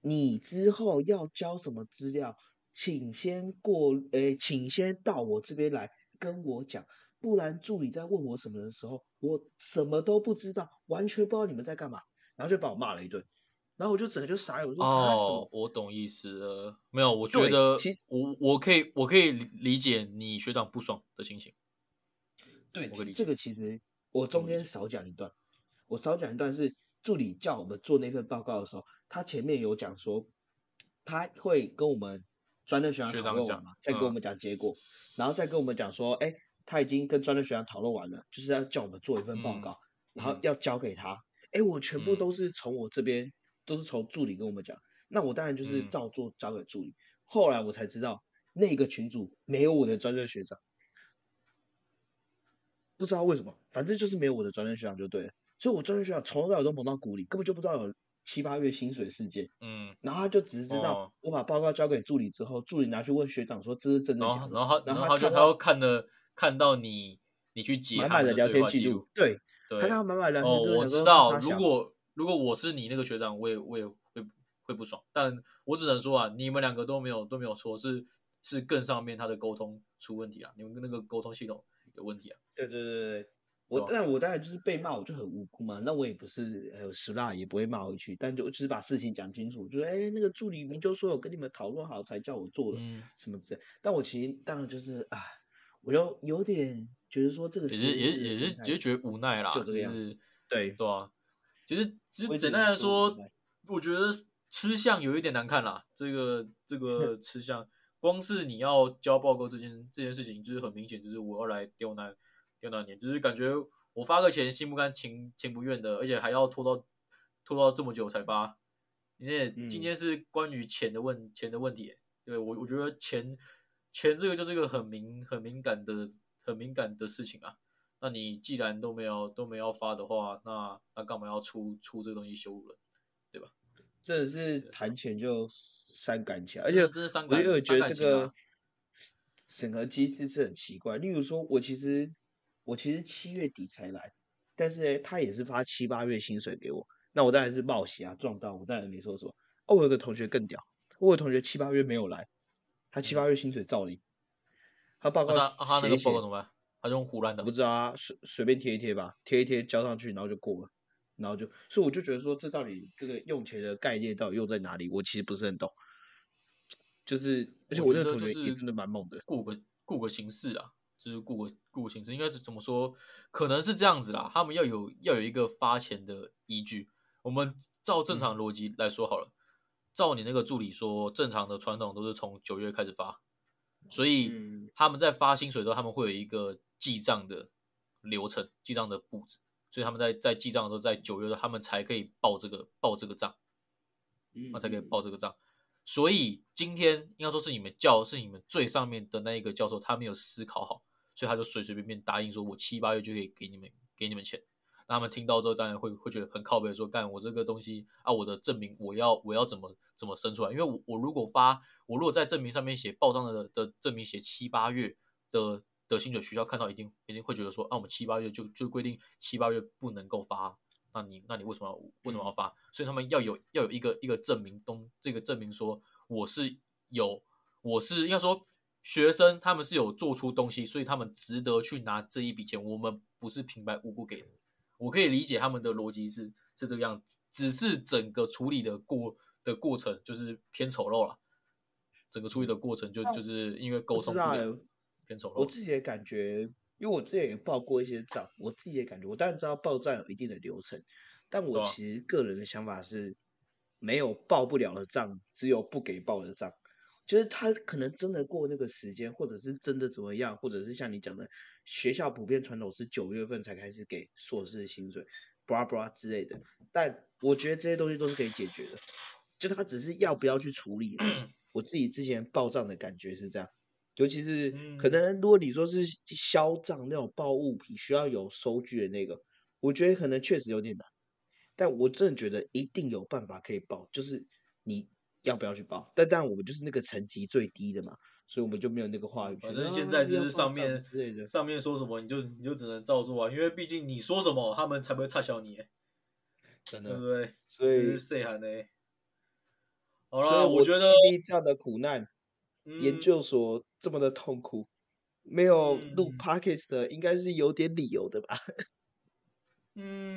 你之后要交什么资料，请先过，诶，请先到我这边来跟我讲，不然助理在问我什么的时候，我什么都不知道，完全不知道你们在干嘛，然后就把我骂了一顿。然后我就整个就傻眼，我说哦，我懂意思了。没有，我觉得其实我我可以我可以理理解你学长不爽的心情。对我可以理，这个其实我中间少讲一段，我少讲一段是助理叫我们做那份报告的时候，他前面有讲说，他会跟我们专任学长学长讲讨论完嘛，再跟我嗯们讲结果，然后再跟我们讲说，哎，他已经跟专任学长讨论完了，就是要叫我们做一份报嗯告，然后嗯要交给他。哎，我全部嗯都是从我这边，都是从助理跟我们讲，那我当然就是嗯照做交给助理。后来我才知道，那个群主没有我的专任学长。不知道为什么，反正就是没有我的专任学长就对了。所以我专任学长从头到尾都蒙到鼓里，根本就不知道有七八月薪水事件。嗯，然后他就只是知道哦我把报告交给助理之后，助理拿去问学长说这是真的然假的。然后他然后然后他就他又看的看到你你去解他们满满的聊天记录，，对，对他看到满满的聊天哦我知道，如果如果我是你那个学长，我也我也会会不爽。但我只能说啊，你们两个都没有都没有错，是是更上面他的沟通出问题了，你们那个沟通系统有问题啊。对对对对，我但我当然就是被骂，我就很无辜嘛。那我也不是呃死辣，也不会骂回去，但就只是把事情讲清楚，就是哎那个助理明就说我跟你们讨论好才叫我做的，嗯，什么之类。但我其实当然就是啊，我就有点觉得说这个也是也实验室的也是也是觉得无奈啦，就这个样子是对对啊。其实其实简单来说，我觉得吃相有一点难看啦。这个这个 吃相，光是你要交报告这件这件事情，就是很明显，就是我要来刁难刁难你，就是感觉我发个钱心不甘情情不愿的，而且还要拖到拖到这么久才发。因为嗯今天是关于钱的问钱的问题，对我我觉得钱钱这个就是一个很敏很敏感的很敏感的事情啊。那你既然都没有都没有要发的话，那那干嘛要出出这个东西羞辱人？真的是谈钱就伤感情，而且是真的伤感我觉得这个审核机制是很奇怪。例如说，我其实我其实七月底才来，但是呢，他也是发七八月薪水给我，那我当然是冒喜啊，撞到我当然没说什么。哦，我有个同学更屌，我有个同学七八月没有来，他七八月薪水照领，他报告那他啊他那个报告怎么办？他就用胡乱的我不知道啊，随随便贴一贴吧，贴一贴交上去，然后就过了，然后就，所以我就觉得说，这到底这个用钱的概念到底用在哪里？我其实不是很懂。就是，而且我那个同学也真的蛮猛的。顾个顾个形式啊，就是顾个顾个形式，应该是怎么说？可能是这样子啦，他们要有要有一个发钱的依据。我们照正常逻辑来说好了，照你那个助理说，正常的传统都是从九月开始发，所以嗯他们在发薪水的时候，他们会有一个记账的流程、记账的步子，所以他们在在记账的时候，在九月的他们才可以报这个报这个账。嗯那才可以报这个账。所以今天应该说是你们教是你们最上面的那一个教授，他没有思考好，所以他就随随便便答应说，我七八月就可以给你们给你们钱。那他们听到之后，当然会会觉得很靠背，说干我这个东西啊，我的证明我要我要怎么怎么生出来？因为我我如果发我如果在证明上面写报账的的证明写七八月的的薪水，学校看到一定一定会觉得说，啊，我们七八月就就规定七八月不能够发，那你那你为什么要为什么要发？所以他们要有要有一个一个证明东这个证明说我是有我是应该说学生他们是有做出东西，所以他们值得去拿这一笔钱，我们不是平白无故给的。我可以理解他们的逻辑是是这个样子，只是整个处理的过的过程就是偏丑陋了。整个处理的过程就就是因为沟通不良欸偏丑陋。我自己的感觉，因为我之前也报过一些账，我自己的感觉，我当然知道报账有一定的流程，但我其实个人的想法是，没有报不了的账，只有不给报的账。就是他可能真的过那个时间，或者是真的怎么样，或者是像你讲的，学校普遍传统是九月份才开始给硕士的薪水，blah blah 之类的。但我觉得这些东西都是可以解决的，就他只是要不要去处理。我自己之前报账的感觉是这样，尤其是可嗯能如果你说是销账那种报物品需要有收据的那个，我觉得可能确实有点难。但我真的觉得一定有办法可以报，就是你要不要去报。但但我们就是那个层级最低的嘛，所以我们就没有那个话语权。反正啊现在就是上面之类的，上面说什么你就你就只能照做啊，因为毕竟你说什么他们才不会差小你，真的对不的。对？所以就是谁喊的？好啦，所以我觉得经历这样的苦难，研嗯究所这么的痛苦，没有录嗯 podcast 的应该是有点理由的吧？嗯，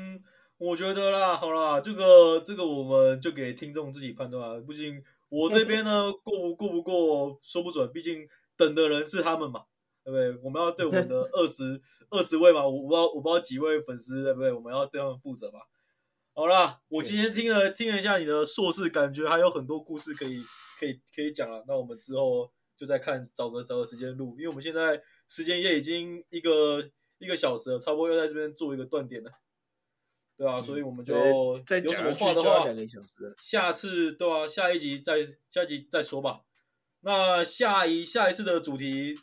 我觉得啦，好啦，这个这个我们就给听众自己判断啊。毕竟我这边呢过不过不过说不准，毕竟等的人是他们嘛，对不对？我们要对我们的 二十二十位嘛，我不知道我不知道几位粉丝，对不对？我们要对他们负责嘛。好啦，我今天听了听了一下你的硕士，感觉还有很多故事可以可以可以讲啊。那我们之后就再看找个找个时间录，因为我们现在时间也已经一个一个小时了，差不多要在这边做一个断点了。对啊，所以我们就再有什么话的话。下次对啊，下一集再下一集再说吧。那下一下一次的主题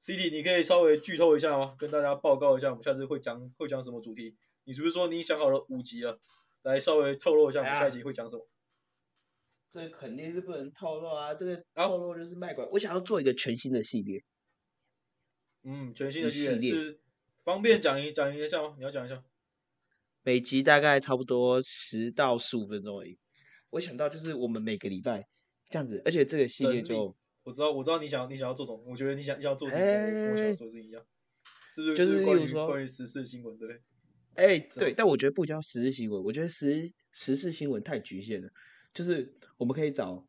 ，CT 你可以稍微剧透一下吗？跟大家报告一下，我们下次会讲会讲什么主题？你是不是说你想好了五集了？来稍微透露一下，我们下一集会讲什么？这肯定是不能透露啊！这个好透露就是卖拐。我想要做一个全新的系列，嗯，全新的系列系列是方便讲一讲一下吗？你要讲一下。每集大概差不多十到十五分钟而已。我想到就是我们每个礼拜这样子，而且这个系列就我知道，我知道你想你想要做什么，我觉得你想你想要做的事情跟我想要做的事情一样，是不是？就是例关于如说关于时事新闻，对不对？哎、对但我觉得不叫时事新闻，我觉得时时事新闻太局限了。就是我们可以找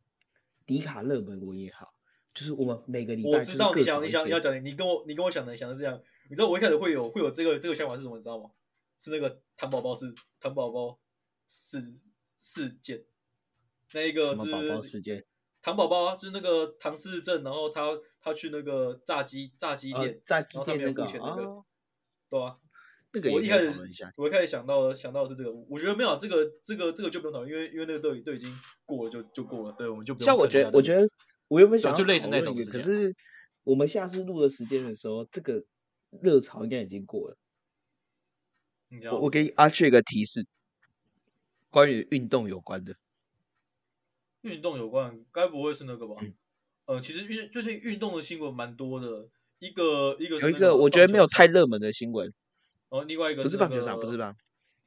迪卡热门文也好，就是我们每个礼拜我知道你想你想要讲的，你跟我你跟我想的想的是这样。你知道我一开始会有会有这个这个想法是什么？你知道吗？是那个糖宝宝是糖宝宝事事件，那一个就什么宝宝是事件，糖宝宝啊，就是那个唐氏症，然后他他去那个炸鸡炸鸡呃店，，炸鸡然后他没有店那个那个，哦，对啊。那个我一开始。我一开始想到的想到的是这个，我觉得没有啊这个这个这个就不用讨论，因为因为那个都已都已经过了就就过了，对，我们就不用像我觉得，我觉得我原本想要就类似那种可是我们下次录的时间的时候，这个热潮应该已经过了。我我给阿雀一个提示，关于运动有关的。运动有关，该不会是那个吧？嗯呃，其实运最近运动的新闻蛮多的，一个一个有一那个我觉得没有太热门的新闻，场，然后另外一个不是棒球场，不是个吧？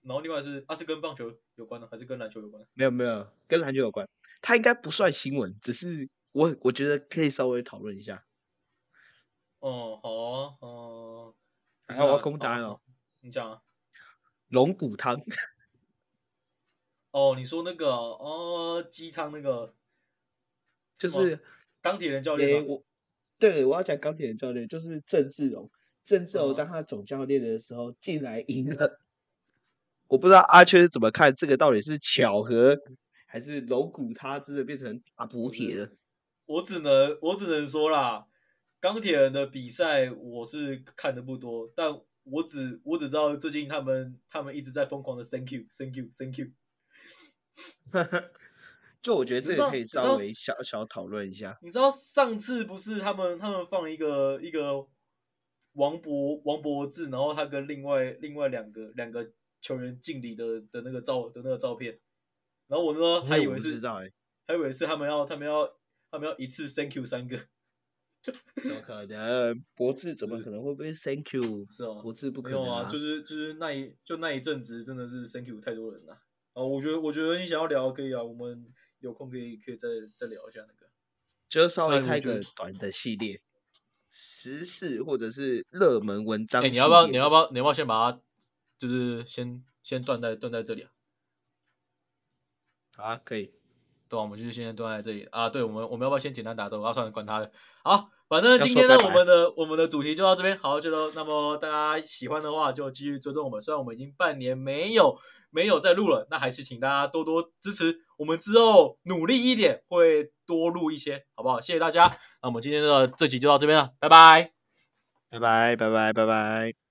然后另外是啊是跟棒球有关的，还是跟篮球有关的？没有没有，跟篮球有关。它应该不算新闻，只是我我觉得可以稍微讨论一下。哦，好啊，哦、不是然后我要公布答案哦，你讲啊。龙骨汤，哦，你说那个哦，鸡汤那个，就是钢铁人教诶、练吗？我对我要讲钢铁人教练，就是郑志荣。郑志荣嗯当他总教练的时候，竟然赢了。我不知道阿缺是怎么看这个，到底是巧合，还是龙骨他真的变成大补铁了？我只能我只能说啦，钢铁人的比赛我是看的不多，但我只我只知道最近他们他们一直在疯狂的 thank you thank you thank you。就我觉得这你知道个可以稍微小小讨论一下。你知道上次不是他们他们放一个一个王博王博志，然后他跟另外另外两个两个球员敬礼的的那个照的那个照片，然后我那时候还以为是还以为是他们要他们要他们要一次 thank you 三个，怎么可能？博智怎么可能会被 Thank you？是哦博智不可能没有啊，就是就是那一就那一阵子真的是 thank you 太多人了。啊，我觉得我觉得你想要聊可以啊，我们有空可以可以再再聊一下那个。就是稍微开个短的系列，时事或者是热门文章哎。你要不要？你要不要？你要不要先把它，就是先先断在断在这里啊？好啊，可以。对啊，我们就是现在这里啊。对，我们我们要不要先简单打招呼？啊，算了，管他的。好，反正今天呢，我们的我们的主题就到这边。好，就到那么大家喜欢的话，就继续追踪我们。虽然我们已经半年没有没有再录了，那还是请大家多多支持。我们之后努力一点，会多录一些，好不好？谢谢大家。那我们今天的这集就到这边了，拜拜。拜拜，拜拜，拜拜。